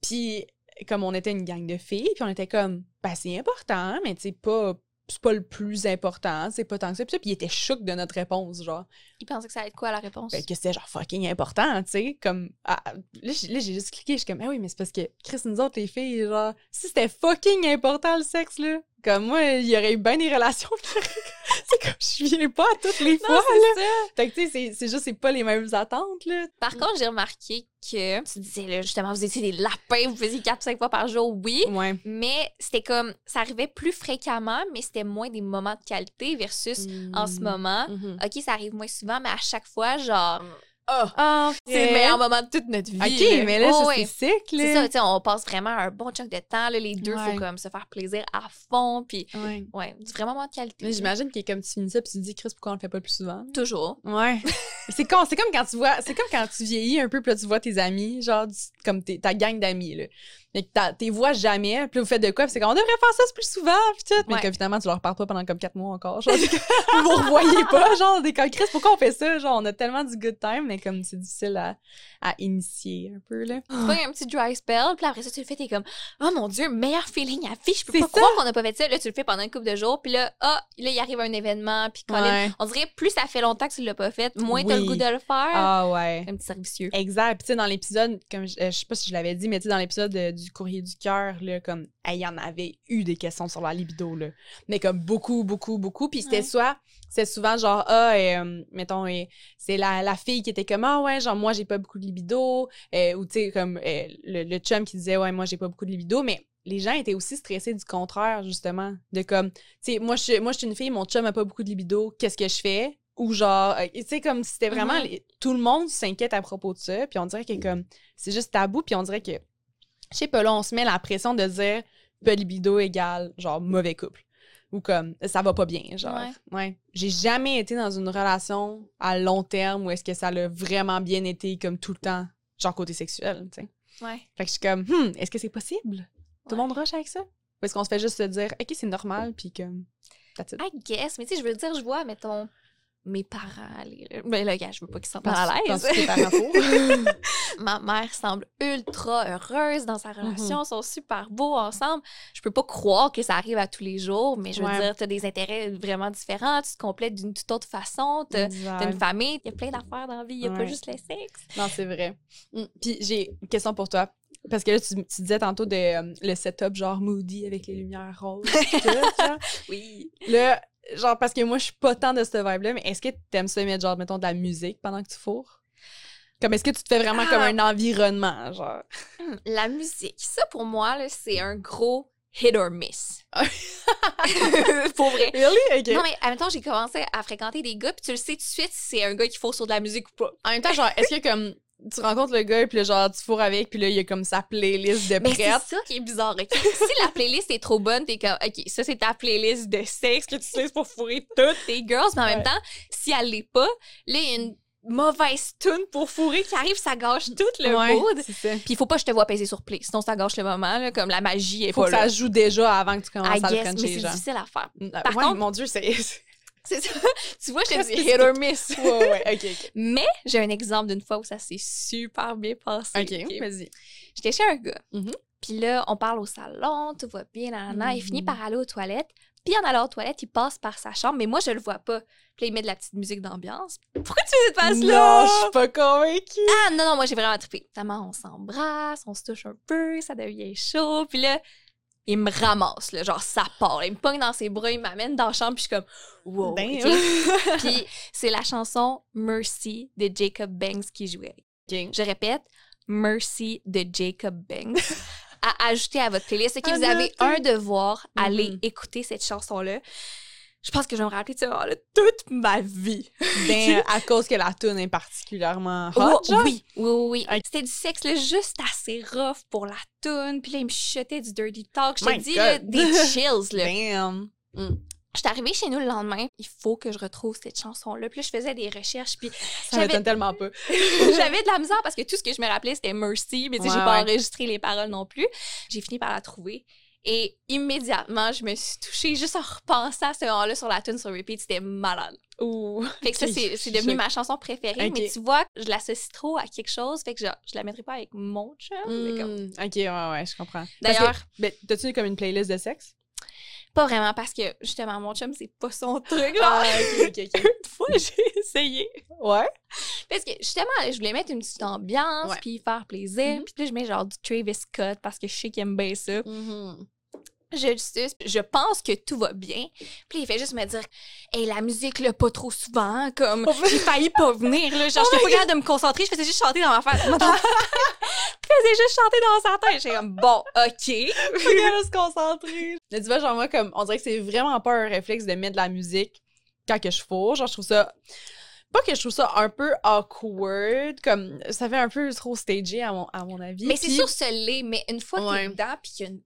Puis, comme on était une gang de filles, puis on était comme, ben c'est important, mais tu sais, pas, c'est pas le plus important, c'est pas tant que ça. Puis, ça, puis il était choqué de notre réponse, genre. Il pensait que ça allait être quoi la réponse? Ben, que c'était genre fucking important, tu sais, comme... ah, là, j'ai là, j'ai juste cliqué, je suis comme, ah oui, mais c'est parce que, Chris, nous autres, les filles, genre, si c'était fucking important, le sexe, là, Comme moi, il y aurait eu bien des relations. c'est comme, je viens pas à toutes les fois, là. c'est ça. Tu sais, c'est- juste, c'est pas les mêmes attentes, là. Par contre, j'ai remarqué que tu disais, là, justement, vous étiez des lapins, vous faisiez 4-5 fois par jour, oui. Ouais. Mais c'était comme, ça arrivait plus fréquemment, mais c'était moins des moments de qualité versus en ce moment. Mhm. OK, ça arrive moins souvent, mais à chaque fois, genre, Ah! ah, c'est le meilleur moment de toute notre vie. OK, mais là, Oh, ouais. c'est sick, là. C'est ça, tu sais, on passe vraiment un bon chunk de temps, là, les deux, Ouais. faut comme se faire plaisir à fond, puis Ouais. ouais, du vrai moment de qualité. J'imagine que comme tu finis ça, puis tu te dis, Chris, pourquoi on le fait pas plus souvent? Toujours. Ouais. c'est con, c'est comme quand tu vois, c'est comme quand tu vieillis un peu, puis là, tu vois tes amis, genre, comme tes- ta gang d'amis, là. Mais que t'es vois jamais, puis vous faites de quoi, puis c'est comme, on devrait faire ça plus souvent, puis tout. Mais Ouais. que finalement, tu leur parles pas pendant comme quatre mois encore. Genre, vous vous revoyez pas, genre, des comme, Chris, pourquoi on fait ça? Genre, on a tellement du good time, mais comme c'est difficile à, à initier un peu, là. Tu un petit dry spell, puis après ça, tu le fais, t'es comme, oh mon Dieu, meilleur feeling à vie, je peux pas ça. croire qu'on a pas fait ça. Là, tu le fais pendant une couple de jours, puis là, ah, là, il arrive un événement, puis Colin, Ouais. on dirait plus ça fait longtemps que tu l'as pas fait, moins t'as le Oui. goût de le faire. Ah ouais. Un petit servicieux. Exact. Puis tu sais, dans l'épisode, comme je, euh, je sais pas si je l'avais dit, mais tu sais, dans l'épisode euh, du courrier du cœur, là, comme, hey, il y en avait eu des questions sur la libido, là. Mais comme beaucoup, beaucoup, beaucoup. Puis c'était Ouais. soit, c'est souvent genre, ah, euh, mettons, euh, c'est la, la fille qui était comme, ah ouais, genre, moi, j'ai pas beaucoup de libido. Euh, ou tu sais, comme euh, le, le chum qui disait, ouais, moi, j'ai pas beaucoup de libido. Mais les gens étaient aussi stressés du contraire, justement. De comme, tu sais, moi, je, moi, je suis une fille, mon chum a pas beaucoup de libido, qu'est-ce que je fais? Ou genre, euh, tu sais, comme si c'était vraiment. Les- tout le monde s'inquiète à propos de ça. Puis on dirait que comme. C'est juste tabou. Puis on dirait que. Je sais pas, là, on se met la pression de dire pas de libido égale, genre, mauvais couple. Ou comme, ça va pas bien, genre. Ouais. Ouais. J'ai jamais été dans une relation à long terme où est-ce que ça l'a vraiment bien été, comme tout le temps, genre côté sexuel, tu sais. Ouais. Fait que je suis comme, hmm, est-ce que c'est possible? Tout le monde rush avec ça? Ou est-ce qu'on se fait juste se dire, OK, c'est normal, puis comme. I guess, mais tu sais, je veux dire, je vois, mettons, mes parents aller. là. Ben là, gars, je veux pas qu'ils se sentent mal à l'aise. Ma mère semble ultra heureuse dans sa relation, ils sont super beaux ensemble. Je peux pas croire que ça arrive à tous les jours, mais je veux Ouais. dire, t'as des intérêts vraiment différents, tu te complètes d'une toute autre façon, t'as t'as une famille, il y a plein d'affaires dans la vie, il y a pas juste le sexe. Non, c'est vrai. Mm. Puis j'ai une question pour toi. Parce que là, tu, tu disais tantôt de, euh, le setup genre moody avec les lumières roses. tout. Oui. Là, genre, parce que moi, je suis pas tant de ce vibe-là, mais est-ce que t'aimes ça mettre, genre, mettons, de la musique pendant que tu fourres? Comme, est-ce que tu te fais vraiment Ah. comme un environnement, genre? La musique, ça pour moi, là, c'est un gros hit or miss. pour vrai. Really? Non, mais admettons, j'ai commencé à fréquenter des gars, puis tu le sais tout de suite si c'est un gars qui faut sur de la musique ou pas. En même temps, genre, est-ce que, comme, tu rencontres le gars, puis là, genre, tu fourres avec, puis là, il y a comme sa playlist de Mais c'est prête. ça qui est bizarre, OK? si la playlist est trop bonne, t'es comme, OK, ça, c'est ta playlist de sexe que tu sais pour fourrer toutes tes girls, mais en même Ouais. temps, si elle l'est pas, là, il y a une mauvaise tune pour fourrer qui arrive, ça gâche tout le Ouais, mood. Puis il faut pas que je te vois peser sur play, sinon ça gâche le moment, là, comme la magie est Faut pas que là. ça joue déjà avant que tu I commences à le guess, mais frencher, c'est difficile à faire. Par contre- mon Dieu, c'est... C'est ça. tu vois, je te dis hit or miss. ouais, ouais. Mais j'ai un exemple d'une fois où ça s'est super bien passé. OK, ok? vas-y. J'étais chez un gars. Mhm. Puis là, on parle au salon, tout va bien, nanana. Il finit par aller aux toilettes. Puis en allant aux toilettes, il passe par sa chambre, mais moi, je le vois pas. Puis là, il met de la petite musique d'ambiance. Pourquoi tu fais cette face-là? Non, je suis pas convaincue. Ah non, non, moi, j'ai vraiment trippé. Notamment, on s'embrasse, on se touche un peu, ça devient chaud. Puis là, il me ramasse, là, genre, ça part. Il me pogne dans ses bras, il m'amène dans la chambre, puis je suis comme, wow. Ok? Puis c'est la chanson Mercy de Jacob Banks qui jouait. Je répète, Mercy de Jacob Banks. à ajouter à votre playlist. Ok, vous avez un devoir, allez Mhm. écouter cette chanson-là? Je pense que je vais me rappeler de ce moment-là toute ma vie. Ben, à cause que la tune est particulièrement hot, Oh, oui, oui, oui. C'était du sexe là, juste assez rough pour la tune. Puis là, il me chuchotait du dirty talk. Je te dis, là, des chills. Là. Damn. Je suis arrivée chez nous le lendemain. Il faut que je retrouve cette chanson-là. Puis là, je faisais des recherches. Puis Ça J'avais- m'étonne tellement pas. J'avais de la misère parce que tout ce que je me rappelais, c'était Mercy, mais tu sais, j'ai Ouais, pas ouais. enregistré les paroles non plus. J'ai fini par la trouver. Et immédiatement, je me suis touchée juste en repensant à ce moment-là sur la tune sur repeat. C'était malade. Ouh. Fait que ça, c'est devenu ma chanson préférée. Mais tu vois, je l'associe trop à quelque chose. Fait que je, je la mettrai pas avec mon chum. mais comme- Mm, ok, ouais, ouais, je comprends. D'ailleurs- ben, t'as-tu comme une playlist de sexe? Pas vraiment parce que, justement, mon chum, c'est pas son truc. Là. ok. Une fois, j'ai essayé. Ouais? Parce que justement, je voulais mettre une petite ambiance, puis faire plaisir. Mhm. Puis là, je mets genre du Travis Scott parce que je sais qu'il aime bien ça. Je le suce, je pense que tout va bien. Puis il fait juste me dire Hey, la musique, là, pas trop souvent, comme j'ai failli pas venir, là. Genre, j'étais pas capable de me concentrer, je faisais juste chanter dans ma face. je faisais juste chanter dans sa tête. J'étais comme Bon, OK. Regarde se concentrer. Mais tu vois, genre, moi, comme, on dirait que c'est vraiment pas un réflexe de mettre de la musique quand que je fourre. Genre, je trouve ça. Pas que je trouve ça un peu awkward, comme ça fait un peu trop stagé à mon, à mon avis. Mais c'est sûr, ce l'est, mais une fois que Ouais. t'es dedans, puis qu'il y a une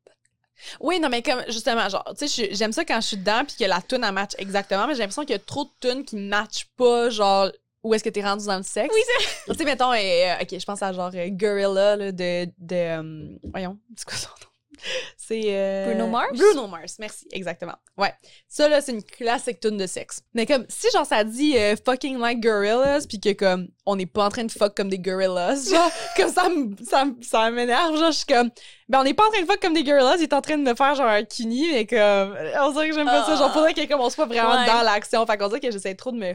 Oui, non, mais comme, justement, genre, tu sais, j'aime ça quand je suis dedans puis que la tune, elle match exactement, mais j'ai l'impression qu'il y a trop de tunes qui matchent pas, genre, où est-ce que t'es rendu dans le sexe. Oui, Tu sais, mettons, euh, ok, je pense à genre euh, Gorilla, là, de, de, euh, voyons, c'est quoi son nom? C'est... euh, Bruno Mars? Bruno Mars, merci, exactement. Ouais. Ça, là, c'est une classique tune de sexe. Mais comme, si genre ça dit euh, fucking like gorillas, puis que comme, on n'est pas en train de fuck comme des gorillas, genre, comme ça, ça, ça m'énerve, genre, je suis comme, ben on n'est pas en train de fuck comme des gorillas, il est en train de me faire genre un kini, mais comme, on dirait que j'aime pas ça, genre, faudrait que comme on soit vraiment Ouais. dans l'action, fait qu'on dirait que j'essaie trop de me...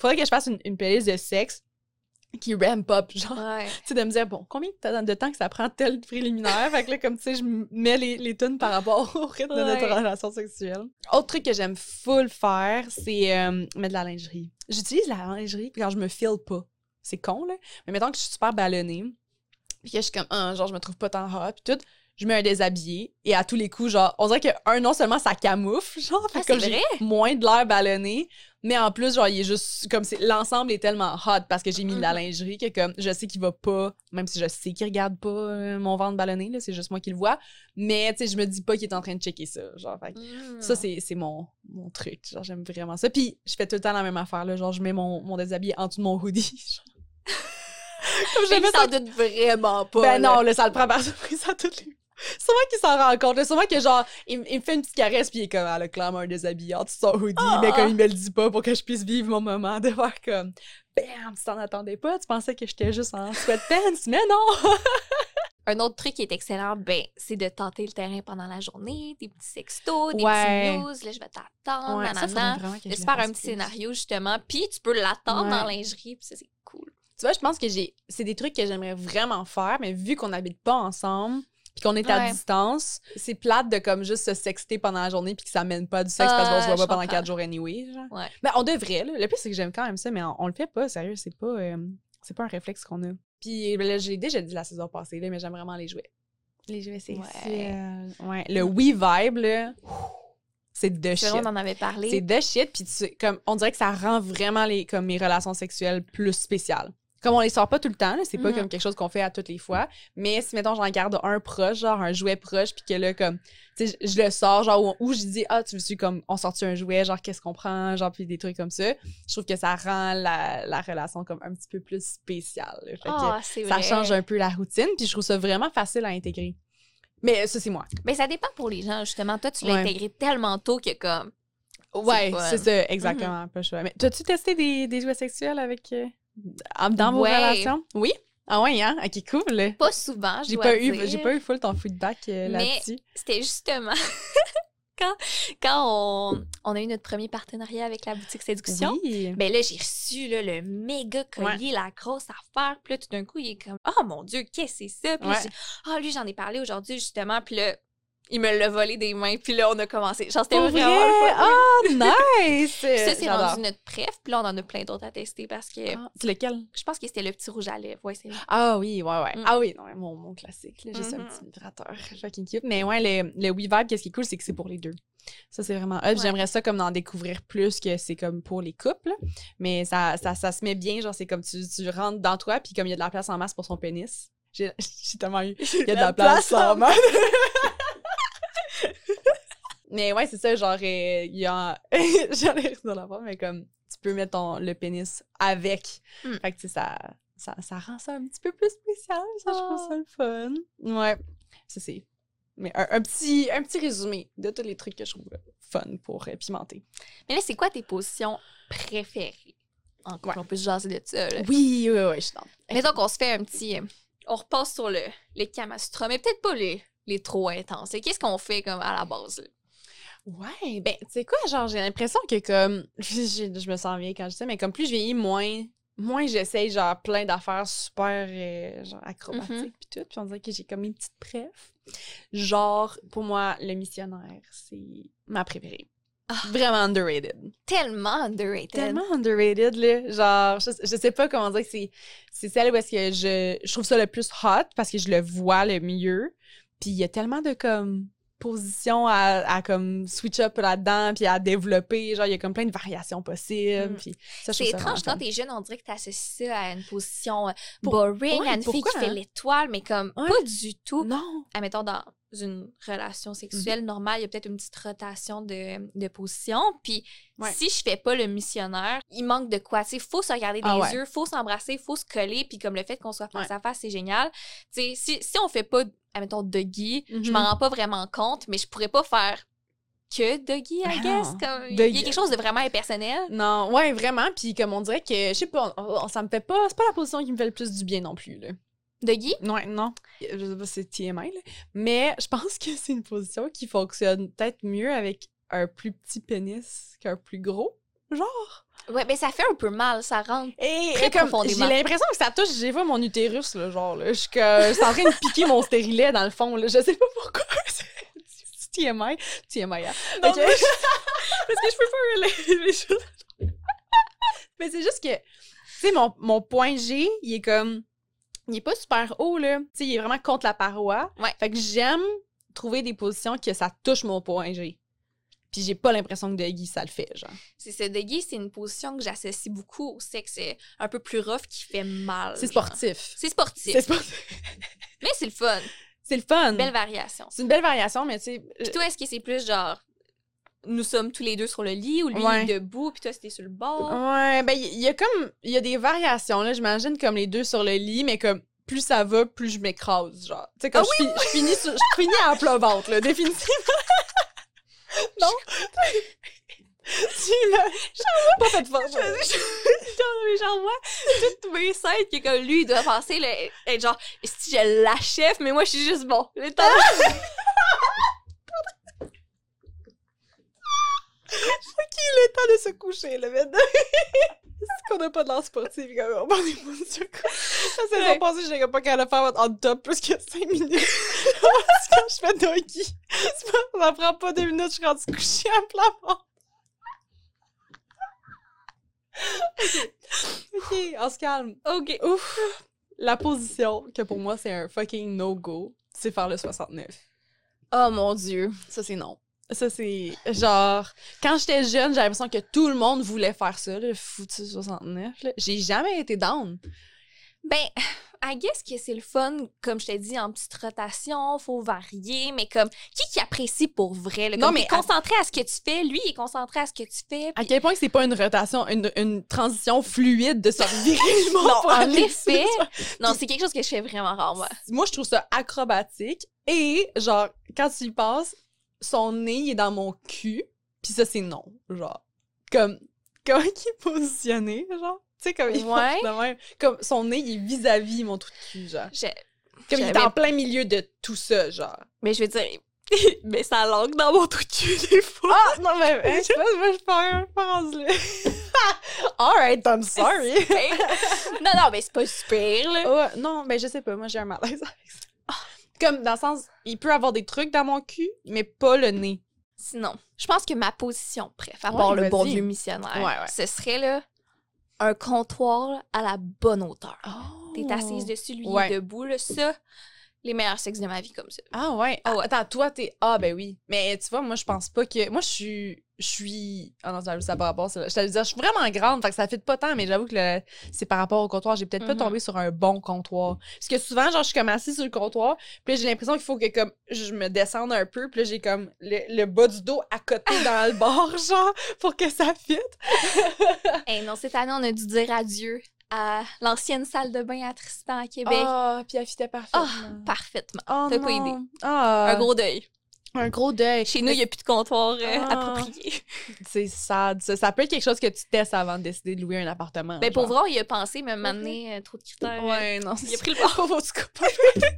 Faudrait que je fasse une, une playlist de sexe qui ramp up, genre, Ouais. tu sais, de me dire, bon, combien de de temps que ça prend tel préliminaire? fait que là, comme tu sais, je mets les, les tunes par rapport au rythme de notre relation sexuelle. Autre truc que j'aime full faire, c'est euh, mettre de la lingerie. J'utilise la lingerie quand je me file pas. C'est con, là. Mais mettons que je suis super ballonnée, puis que je suis comme, ah, genre, je me trouve pas tant hot, puis tout. Je mets un déshabillé et à tous les coups, genre, on dirait que, un, non seulement ça camoufle, genre, fait Ah, que comme j'ai moins de l'air ballonné, mais en plus, genre, il est juste comme c'est l'ensemble est tellement hot parce que j'ai mis de la Mhm. lingerie que comme je sais qu'il va pas, même si je sais qu'il regarde pas euh, mon ventre ballonné, là, c'est juste moi qui le vois. Mais tu sais, je me dis pas qu'il est en train de checker ça. Genre, fait que Mm. ça, c'est mon, mon truc. Genre, j'aime vraiment ça. Puis je fais tout le temps la même affaire, là. Genre, je mets mon, mon déshabillé en dessous de mon hoodie. genre. comme je ça doute vraiment pas. ben là. non, là, ça le prend par surprise à toutes les. Sûrement qu'il s'en rend compte. là. Sûrement que, genre, il, me fait une petite caresse, puis il est comme, elle a clairement un dessous de son hoodie, Ah! mais comme il me le dit pas pour que je puisse vivre mon moment, de voir comme, bam, tu t'en attendais pas, tu pensais que j'étais juste en sweatpants, mais non! Un autre truc qui est excellent, ben, c'est de tenter le terrain pendant la journée, des petits sextos, des Ouais. petits news, là, je vais t'attendre, Ouais, nanana. de se faire un petit scénario, justement, puis tu peux l'attendre Ouais. dans lingerie, puis ça, c'est cool. Tu vois, je pense que j'ai. C'est des trucs que j'aimerais vraiment faire, mais vu qu'on n'habite pas ensemble, puis qu'on est à Ouais. distance, c'est plate de comme juste se sexter pendant la journée puis que ça mène pas du sexe parce qu'on se Ah, voit pas pendant quatre jours anyway. Genre. Ouais. Mais on devrait, là. Le pire, c'est que j'aime quand même ça, mais on, on le fait pas, sérieux. C'est pas, euh, c'est pas un réflexe qu'on a. Puis ben là, j'ai déjà dit la saison passée, là, mais j'aime vraiment les jouets. Les jouets sexuels. Ouais. Le We Vibe, là, c'est de C'est shit. on en avait parlé. C'est de shit, puis tu- comme, on dirait que ça rend vraiment les, comme, mes relations sexuelles plus spéciales. Comme on les sort pas tout le temps, c'est pas Mhm. comme quelque chose qu'on fait à toutes les fois, mais si, mettons, j'en garde un proche, genre un jouet proche, puis que là, comme, tu sais, je, je le sors, genre, ou, je dis, ah, tu veux comme, on sort-tu un jouet, genre, qu'est-ce qu'on prend, genre, puis des trucs comme ça. Je trouve que ça rend la, la relation comme un petit peu plus spéciale. Fait que Ah, c'est ça change un peu la routine, puis je trouve ça vraiment facile à intégrer. Mais ça, c'est moi. Mais ça dépend pour les gens, justement. Toi, tu l'as Ouais. intégré tellement tôt que, comme, Ouais, c'est ça, exactement. Pas le choix. Mais t'as-tu testé des, des jouets sexuels avec. En- dans vos Ouais. relations? Oui? Ah ouais, hein? Ok, cool. pas souvent, je J'ai pas, eu, j'ai pas eu full ton feedback euh, là-dessus. C'était justement quand, quand on, on a eu notre premier partenariat avec la boutique Séduction. Oui. Ben là, j'ai reçu là, le méga collier, la grosse affaire. Puis là, tout d'un coup, il est comme Oh mon Dieu, qu'est-ce que c'est ça? Puis Ouais. Ah, lui, j'en ai parlé aujourd'hui, justement. Puis là, il me l'a volé des mains. Puis là, on a commencé. Genre, c'était vraiment. Ah, nice! Puis ça, c'est rendu notre préf. Puis là, on en a plein d'autres à tester parce que Ah, c'est lequel? je pense que c'était le petit rouge à lèvres. Ouais, c'est Ah oui, ouais, ouais. Mm. Ah oui, non, mon, mon classique. là, Juste un Mhm. petit vibrateur. Fucking cute. Mais ouais, le, le WeVibe, qu'est-ce qui est cool, c'est que c'est pour les deux. Ça, c'est vraiment hot. J'aimerais ça comme d'en découvrir plus que c'est comme pour les couples. Mais ça, ça, ça se met bien. Genre, c'est comme tu, tu rentres dans toi, puis comme il y a de la place en masse pour son pénis. J'ai j'ai tellement eu. Il y a de la, place, en masse. mais ouais, c'est ça. Genre, euh, il y a. J'en ai dans la mais comme tu peux mettre ton, le pénis avec. Mm. Fait que, tu sais, ça, ça, ça rend ça un petit peu plus spécial. Ça, je trouve ça le fun. Ouais. Ça, c'est. Mais un, un petit, un petit résumé de tous les trucs que je trouve fun pour euh, pimenter. Mais là, c'est quoi tes positions préférées? En Ouais. On peut se jaser de ça. Là. Oui, oui, oui, je suis dans. Mettons qu'on se fait un petit. euh, on repasse sur le, les Kamasutra, mais peut-être pas les, les trop intenses. Qu'est-ce qu'on fait comme à la base? là? Ouais, ben, tu sais quoi, genre, j'ai l'impression que comme. je me sens bien quand je dis ça, mais comme plus je vieillis, moins moins j'essaye genre plein d'affaires super euh, genre acrobatiques Mhm. puis tout, puis on dirait que j'ai comme une petite préf. Genre pour moi le missionnaire, c'est ma préférée. Ah. Vraiment underrated. Tellement underrated. Tellement underrated là, genre je, je sais pas comment dire que c'est celle où est-ce que je je trouve ça le plus hot parce que je le vois le mieux. Puis il y a tellement de comme positions à, à comme switch up là-dedans puis à développer, genre il y a comme plein de variations possibles Mm. puis ça C'est étrange, quand t'es jeune, on dirait que t'associes ça à une position euh, Pour- boring, ouais, à une fille qui fait hein? l'étoile, mais comme Ouais. pas du tout. Non. Admettons, dans une relation sexuelle Mhm. normale, il y a peut-être une petite rotation de, de position. Puis Ouais. si je fais pas le missionnaire, il manque de quoi? Il faut se regarder dans Ah les ouais. yeux, faut s'embrasser, faut se coller. Puis comme le fait qu'on soit face Ouais. à face, c'est génial. Tu sais, si, si on fait pas, admettons, Dougie, je Mhm. m'en rends pas vraiment compte, mais je pourrais pas faire que Dougie, I Ben guess. Comme, il y a quelque chose de vraiment impersonnel. Non, ouais, vraiment. Puis comme on dirait que, je sais pas, on- on- ça me fait pas, c'est pas la position qui me fait le plus du bien non plus, là. Dougie? Ouais, non. Je sais pas si c'est TMI, là. Mais je pense que c'est une position qui fonctionne peut-être mieux avec un plus petit pénis qu'un plus gros. Genre. Ouais, ben ça fait un peu mal, ça rentre. Et Très comme, profondément. j'ai l'impression que ça touche, j'ai pas mon utérus, là, genre, là. Je suis en train de piquer mon stérilet, dans le fond, là. Je sais pas pourquoi. C'est TMI. TMI, hein. Non, mais- Parce que je peux pas relayer les choses. Mais c'est juste que, tu sais, mon, mon point G, il est comme. Il est pas super haut, là. Tu sais, il est vraiment contre la paroi. Ouais. Fait que j'aime trouver des positions que ça touche mon point G. Puis j'ai pas l'impression que de Guy, ça le fait, genre. C'est ça, c'est une position que j'associe beaucoup au sexe euh, un peu plus rough qui fait mal. C'est sportif. C'est sportif. C'est sportif. Mais c'est le fun. C'est le fun. Belle variation. C'est une belle variation, mais tu sais. Puis toi, est-ce que c'est plus genre nous sommes tous les deux sur le lit ou lui Ouais. debout puis toi c'était sur le bord? Ouais, ben, il y a comme. Il y a des variations, là. J'imagine comme les deux sur le lit, mais comme. Plus ça va, plus je m'écrase, genre. Tu sais, quand Ah je, fi- je finis sur- je finis à plat ventre, là, définitivement. non? tu m'as... Pas fait mais genre moi, toutes mes scènes que comme lui il doit penser là, être genre si je l'achève mais moi je suis juste bon. Le temps Il est temps de se coucher, là, maintenant. C'est qu'on n'a pas de l'air sportif, quand. On parle des positions. La saison Ouais. passée, j'étais pas capable de faire en top plus que 5 minutes. Parce que je fais doggy, pas- ça prend pas deux minutes, je suis rendue couchée à plat. OK, on se calme. OK. Ouf. La position que pour moi, c'est un fucking no-go, c'est faire le 69. Oh mon dieu. Ça, c'est non. Ça, c'est genre. Quand j'étais jeune, j'avais l'impression que tout le monde voulait faire ça, le foutu 69. là. J'ai jamais été down. Ben, I guess que c'est le fun, comme je t'ai dit, en petite rotation, faut varier, mais comme, qui qui apprécie pour vrai? Là, Non, mais concentré à ce que tu fais, lui, il est concentré à ce que tu fais. À quel point que c'est pas une rotation, une, une transition fluide de le Non, en effet. Non, c'est quelque chose que je fais vraiment rare, moi. Moi, je trouve ça acrobatique. Et, genre, quand tu y passes, son nez, il est dans mon cul. Puis ça, c'est non. Genre, comme, comment il est positionné, genre? Tu sais, comme il Ouais. de même. Comme son nez, il est vis-à-vis mon trou de cul, genre. Je- Comme il est en plein milieu de tout ça, genre. Mais je veux dire, mais ça langue dans mon trou de cul des fois. Ah, non, mais, hein, je sais pas, je là. Alright, I'm sorry. non, non, mais c'est pas super, là. Oh, non, mais je sais pas, moi, j'ai un malaise avec ça. Comme, dans le sens, il peut avoir des trucs dans mon cul, mais pas le nez. Sinon, je pense que ma position, bref, à Ouais, part le bon vieux missionnaire, Ouais, ouais. ce serait, là, un comptoir à la bonne hauteur. T'es assise dessus, lui, Oh. Est debout, là, ça, les meilleurs sexes de ma vie comme ça. Ah ouais. Ah Ah, ouais. Attends, toi, t'es. Ah, ben oui. Mais tu vois, moi, je pense pas que. Moi, je suis. Je suis. Ah non, ça ça par rapport à ça. Je t'allais dire, je suis vraiment grande, fait que ça fait pas tant, mais j'avoue que le- c'est par rapport au comptoir. J'ai peut-être pas tombé sur un bon comptoir. Parce que souvent, genre, je suis comme assise sur le comptoir, puis j'ai l'impression qu'il faut que, comme, je me descende un peu, puis j'ai comme le, le bas du dos à côté dans le bord, genre, pour que ça fitte. Hey, non, cette année, on a dû dire adieu à l'ancienne salle de bain à Tristan à Québec. Ah, puis elle fitait parfaitement. Parfaitement. Oh, T'as pas idée. Ah, Un gros deuil. Un gros deuil. Chez nous, il n'y a plus de comptoir euh, Ah. approprié. C'est sad. Ça, ça peut être quelque chose que tu testes avant de décider de louer un appartement. Ben, pour vrai, y a pensé, mais m'amener trop de critères. euh, Ouais, non. Il a pris le bord. Peu.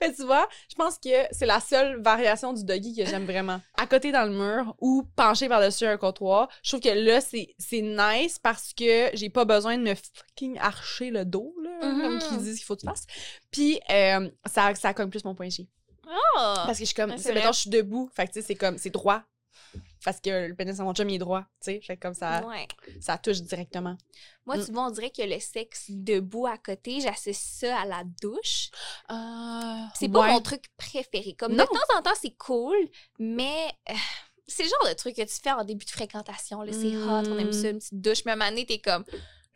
Mais tu vois, je pense que c'est la seule variation du doggy que j'aime vraiment. À côté dans le mur ou penché par-dessus un comptoir, je trouve que là, c'est c'est nice parce que j'ai pas besoin de me fucking archer le dos, là, comme Mhm. qu'ils disent qu'il faut que tu fasses. Puis, euh, ça, ça cogne plus mon point G. Ah! Parce que je suis comme, c'est mettons, je suis debout. Fait que, tu sais, c'est comme, c'est droit. Parce que le pénis à mon chum, il est droit, tu sais. Fait que comme ça, Ouais. ça touche directement. Moi, Mm. tu vois, on dirait que le sexe debout à côté, j'associe ça à la douche. C'est pas Ouais. mon truc préféré. Comme Non. de temps en temps, c'est cool, mais euh, c'est le genre de truc que tu fais en début de fréquentation. là. C'est hot, on aime ça, une petite douche. Moment donné, t'es comme.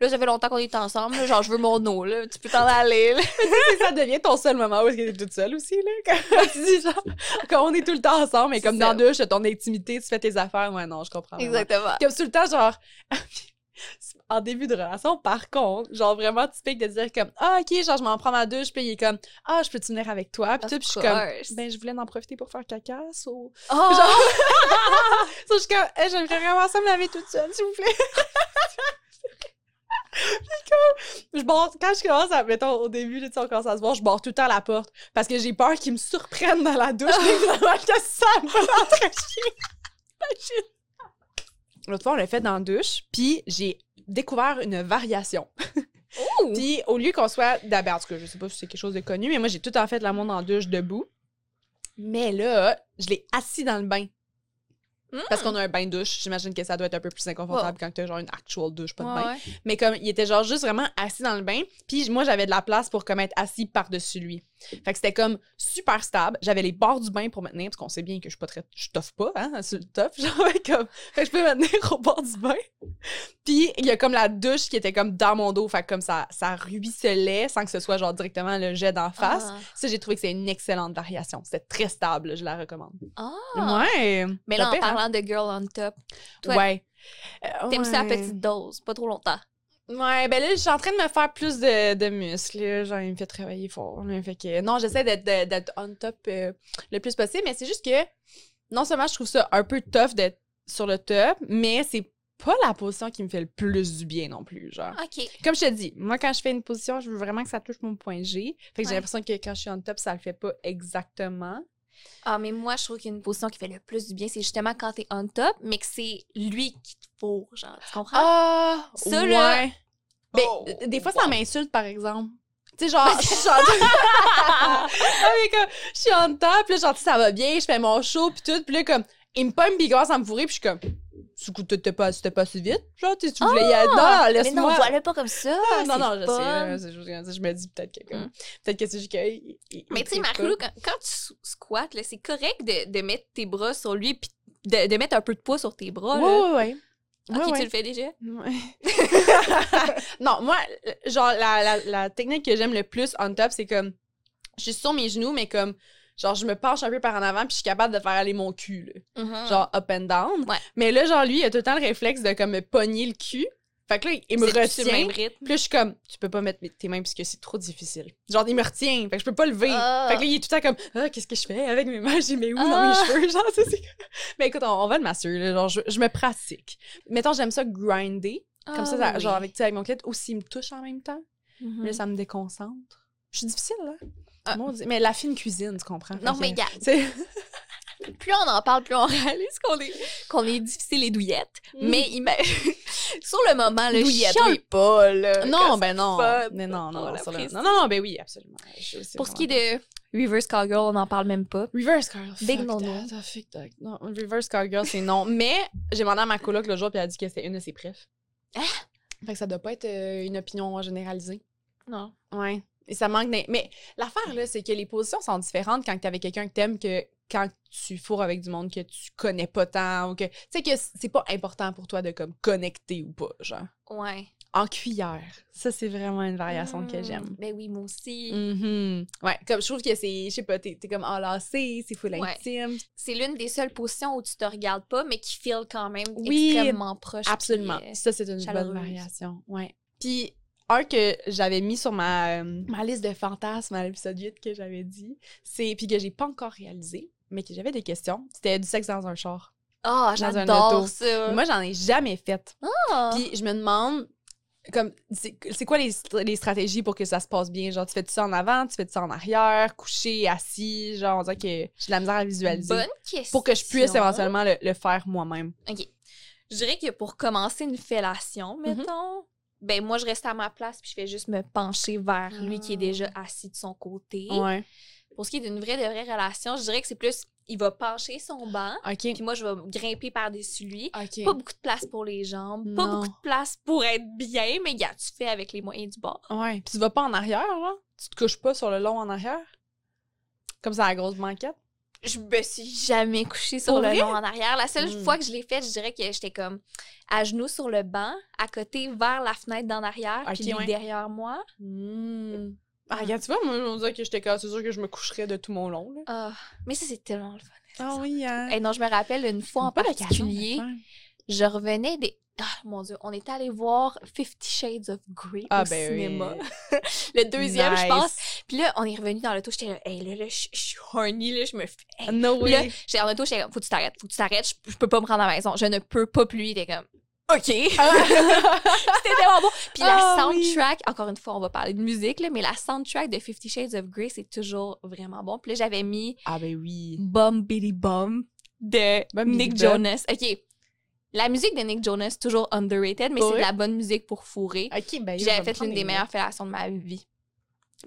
Là, ça fait longtemps qu'on est ensemble. là, genre, je veux mon eau, là. Tu peux t'en aller, là. Ça devient ton seul moment où est-ce que t'es toute seule aussi, là. Quand tu dis, genre, quand on est tout le temps ensemble, mais comme dans t'as ton intimité, tu fais tes affaires. Ouais, non, je comprends. vraiment. Exactement. Comme tout le temps, genre, en début de relation, par contre, genre vraiment typique de dire comme, ah, ok, genre, je m'en prends ma douche, puis il est comme, ah, je peux-tu venir avec toi? Puis tout, puis je suis comme, ben, je voulais en profiter pour faire caca, so. Oh! Genre, so, je suis comme, Hey, j'aimerais vraiment ça me laver toute seule, s'il vous plaît. Je barre, quand je commence à, mettons, au début, là, on commence à se voir, je barre tout le temps la porte parce que j'ai peur qu'ils me surprennent dans la douche, que ça me. L'autre fois, on l'a fait dans la douche, puis j'ai découvert une variation. Ouh! Puis au lieu qu'on soit d'abord, en tout cas, je sais pas si c'est quelque chose de connu, mais moi, j'ai tout en fait l'amour dans la douche debout. Mais là, je l'ai assis dans le bain. Parce qu'on a un bain de douche. J'imagine que ça doit être un peu plus inconfortable quand t'as genre une actual douche, pas de bain. Ouais. Mais comme, il était genre juste vraiment assis dans le bain. Puis moi, j'avais de la place pour comme être assis par-dessus lui. Fait que c'était comme super stable. J'avais les bords du bain pour me tenir, parce qu'on sait bien que je suis pas très. Je toffe pas, hein, sur le top. Fait comme. Fait que je peux me tenir au bord du bain. Puis il y a comme la douche qui était comme dans mon dos. Fait que comme ça, ça ruisselait sans que ce soit genre directement le jet d'en face. Ah. Ça, j'ai trouvé que c'est une excellente variation. C'était très stable, je la recommande. Ah. Ouais. Mais là, en hein? parlant de girl on top, toi, Ouais. T'aimes ça à ouais. petite dose, pas trop longtemps. Ouais, ben là, je suis en train de me faire plus de, de muscles. Genre, il me fait travailler fort. là. Fait que, non, j'essaie d'être, on top euh, le plus possible, mais c'est juste que non seulement je trouve ça un peu tough d'être sur le top, mais c'est pas la position qui me fait le plus du bien non plus, genre. OK. Comme je te dis, moi, quand je fais une position, je veux vraiment que ça touche mon point G. Fait que j'ai l'impression que quand je suis on top, ça le fait pas exactement. Ah, mais moi, je trouve qu'il y a une position qui fait le plus du bien, c'est justement quand t'es on top, mais que c'est lui qui te fourre, genre. Tu comprends? Ah! Ça, là- ouais. Ben, Oh, des fois, ça m'insulte, par exemple. Tu sais, genre, je suis Ah, comme, je suis en top, puis là, genre, ça va bien, je fais mon show, puis tout, puis là, comme, il me pomme, puis à me fourrer, puis je suis comme, coup, t'étais pas, c'était pas si vite, genre, tu tu voulais y aller, non, Ah! mais non, laisse-moi. voilà pas comme ça. Ah, non, non, je sais, je me dis peut-être que, comme, Mm. peut-être que c'est juste que. Mais tu sais, pas. quand, quand tu squattes, là, c'est correct de, de mettre tes bras sur lui, puis de, de mettre un peu de poids sur tes bras. Ouais, là. ouais, ouais. Ok, Ouais, tu ouais. le fais déjà? Ouais. non, moi, genre, la, la, la technique que j'aime le plus on top, c'est comme, je suis sur mes genoux, mais comme, genre, je me penche un peu par en avant, puis je suis capable de faire aller mon cul, là. Mhm. Genre, up and down. Ouais. Mais là, genre, lui, il a tout le temps le réflexe de, comme, me pogner le cul. Fait que là, il me le retient. même rythme? Puis là, je suis comme, tu peux pas mettre tes mains puisque c'est trop difficile. Genre, il me retient. Fait que je peux pas lever. Ah. Fait que là, il est tout le temps comme, ah, qu'est-ce que je fais avec mes mains? J'ai mes où dans Ah. mes cheveux? Genre, ça, c'est. Mais écoute, on, on va le masser, là. Genre, je, je me pratique. Mettons, j'aime ça grinder. Comme ça, ça- Ah, genre, avec, avec mon clit, aussi, il me touche en même temps. Mhm. Là, ça me déconcentre. Je suis difficile, là. Ah. Maudit. Mais la fine cuisine, tu comprends? Non, mais sais, plus on en parle, plus on réalise qu'on est, qu'on est difficile et douillette. Mais ima- sur le moment, le Douillette, oui. pas, là. Non, ben non. fun. Mais non, On non, non, l'apprécie. non, non, non, ben oui, absolument. Pour ce qui est de Reverse Cowgirl, on n'en parle même pas. Reverse Cowgirl. Big fuck no that, no. fuck that. Non, Reverse Cowgirl, c'est non. Mais j'ai demandé à ma coloc le jour, puis elle a dit que c'était une de ses préfs. Ah! Fait que ça doit pas être euh, une opinion généralisée. Non. Ouais. Et ça manque d'in- Mais l'affaire, là, c'est que les positions sont différentes quand t'es avec quelqu'un que t'aimes que quand tu fourres avec du monde que tu connais pas tant ou que. Tu sais que c'est pas important pour toi de comme connecter ou pas, genre. Ouais. En cuillère. Ça, c'est vraiment une variation que Mm. j'aime. Ben oui, moi aussi. Mhm. Ouais, comme je trouve que c'est, je sais pas, t'es, t'es comme enlacé, c'est full Ouais. intime. C'est l'une des seules positions où tu te regardes pas, mais qui feel quand même Oui, extrêmement proche. Absolument. puis, euh, Ça, c'est une bonne variation. Ouais. Puis, un que j'avais mis sur ma, euh, ma liste de fantasmes à l'épisode 8 que j'avais dit, c'est, puis que j'ai pas encore réalisé, mais que j'avais des questions, c'était du sexe dans un char. Ah, un j'adore ça. Moi, j'en ai jamais fait. Ah. Puis, je me demande comme, c'est quoi les, les stratégies pour que ça se passe bien? Genre, tu fais ça en avant, tu fais ça en arrière, couché, assis? Genre, on dirait que j'ai de la misère à visualiser. Bonne question. Pour que je puisse éventuellement le, le faire moi-même. OK. Je dirais que pour commencer une fellation, Mhm. mettons, ben moi, je reste à ma place puis je fais juste me pencher vers lui qui est Ah. déjà assis de son côté. Ouais. Pour ce qui est d'une vraie de vraie relation, je dirais que c'est plus, il va pencher son banc, puis moi, je vais grimper par-dessus lui. Pas beaucoup de place pour les jambes, pas beaucoup de place pour être bien, mais gars, tu fais avec les moyens du bord. Ouais. Puis tu vas pas en arrière, là? Tu te couches pas sur le long en arrière? Comme ça, la grosse banquette? Je me suis jamais couchée sur le long en arrière. La seule Mm. fois que je l'ai fait, je dirais que j'étais comme à genoux sur le banc, à côté vers la fenêtre d'en arrière, Ok, puis ouais. derrière moi. Hmm. Ah, regarde, tu vois, moi, on dirait que j'étais comme, c'est sûr que je me coucherais de tout mon long, là. Ah, mais ça, c'est tellement le fun. Ah oui, hein? Et non, je me rappelle une fois en particulier. Je revenais des. Ah, mon Dieu, on était allé voir Fifty Shades of Grey Ah, au ben oui. cinéma. le deuxième, je pense. Puis là, on est revenu dans l'auto. J'étais là, hey, là, là, je suis horny, là, je me fais. hey. No Puis là, way. j'étais en auto, j'étais comme, faut que tu t'arrêtes, faut que tu t'arrêtes, je, je peux pas me rendre à la maison, je ne peux pas plus. Il était comme, OK. C'était tellement bon. Puis la Ah, oui. soundtrack, encore une fois, on va parler de musique, là, mais la soundtrack de Fifty Shades of Grey, c'est toujours vraiment bon. Puis là, j'avais mis ah, ben oui. Bum Bitty Bum de Bum Nick. Jonas. OK. La musique de Nick Jonas, toujours underrated, mais c'est de la bonne musique pour fourrer. OK, ben J'avais vais fait l'une des meilleures fellations de ma vie.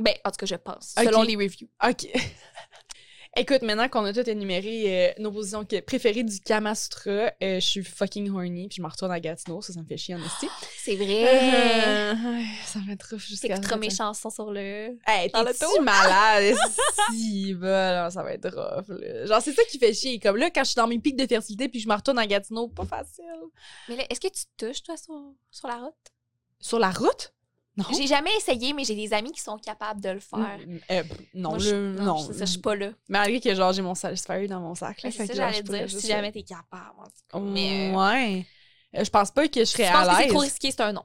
Ben, en tout cas, je pense, selon les reviews. OK. Écoute, maintenant qu'on a tout énuméré euh, nos positions préférées du Kama Sutra, euh, je suis fucking horny, puis je me retourne à Gatineau, ça, ça me fait chier en esti. C'est vrai. Euh, ça me trop jusqu'à... T'écouteras mes chansons sur le... Hey, t'es-tu l'auto? malade? si, bah, non, ça va être rough, là. Genre, c'est ça qui fait chier. Comme là, quand je suis dans mes pics de fertilité, puis je me retourne à Gatineau, pas facile. Mais là, est-ce que tu te touches, toi, sur, sur la route? Sur la route? Non. J'ai jamais essayé, mais j'ai des amis qui sont capables de le faire. Mm, euh, pff, non, Moi, je, non. c'est ça, je suis pas là. Malgré que, genre, j'ai mon Satisfyer dans mon sac. là, c'est ça, j'allais dire, si jamais t'es capable. en tout cas. euh, Mais, euh, Ouais. Euh, Je pense pas que je serais à c'est l'aise. trop risqué, c'est un non?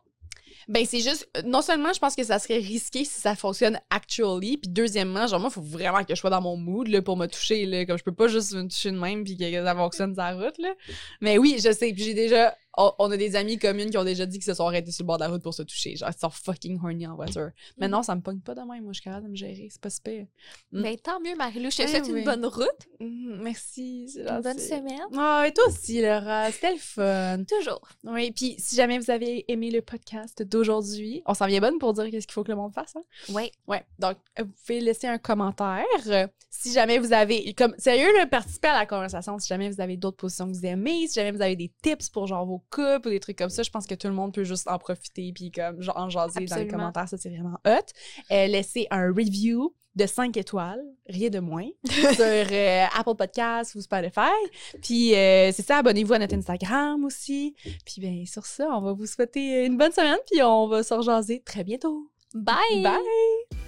Ben, c'est juste, non seulement je pense que ça serait risqué si ça fonctionne actually, puis deuxièmement, genre, moi, il faut vraiment que je sois dans mon mood, là, pour me toucher, là. Comme je peux pas juste me toucher de même, puis que ça fonctionne sur la route, là. Mais oui, je sais, puis j'ai déjà, on, on a des amis communes qui ont déjà dit qu'ils se sont arrêtés sur le bord de la route pour se toucher. Genre, ils sont fucking horny en voiture. Mais non, ça me pogne pas de même, moi, je suis capable de me gérer, c'est pas super. Mm. Ben, tant mieux, Marie-Lou. Je te souhaite oui. une bonne route, merci, c'est une bonne semaine. Ah, et toi aussi, Laura, c'était le fun. Toujours. Oui, puis si jamais vous avez aimé le podcast d'aujourd'hui, on s'en vient bonne pour dire qu'est-ce qu'il faut que le monde fasse, hein? Oui. Ouais, donc vous pouvez laisser un commentaire. euh, si jamais vous avez, comme sérieux, là, participez à la conversation. Si jamais vous avez d'autres positions que vous aimez, si jamais vous avez des tips pour genre vos couples ou des trucs comme ça, je pense que tout le monde peut juste en profiter puis comme genre en jaser dans les commentaires. Ça, c'est vraiment hot. Euh, laissez un review de 5 étoiles, rien de moins, sur euh, Apple Podcasts ou Spotify. Puis euh, c'est ça, abonnez-vous à notre Instagram aussi. Puis bien, sur ça, on va vous souhaiter une bonne semaine puis on va se rejaser très bientôt. Bye! Bye!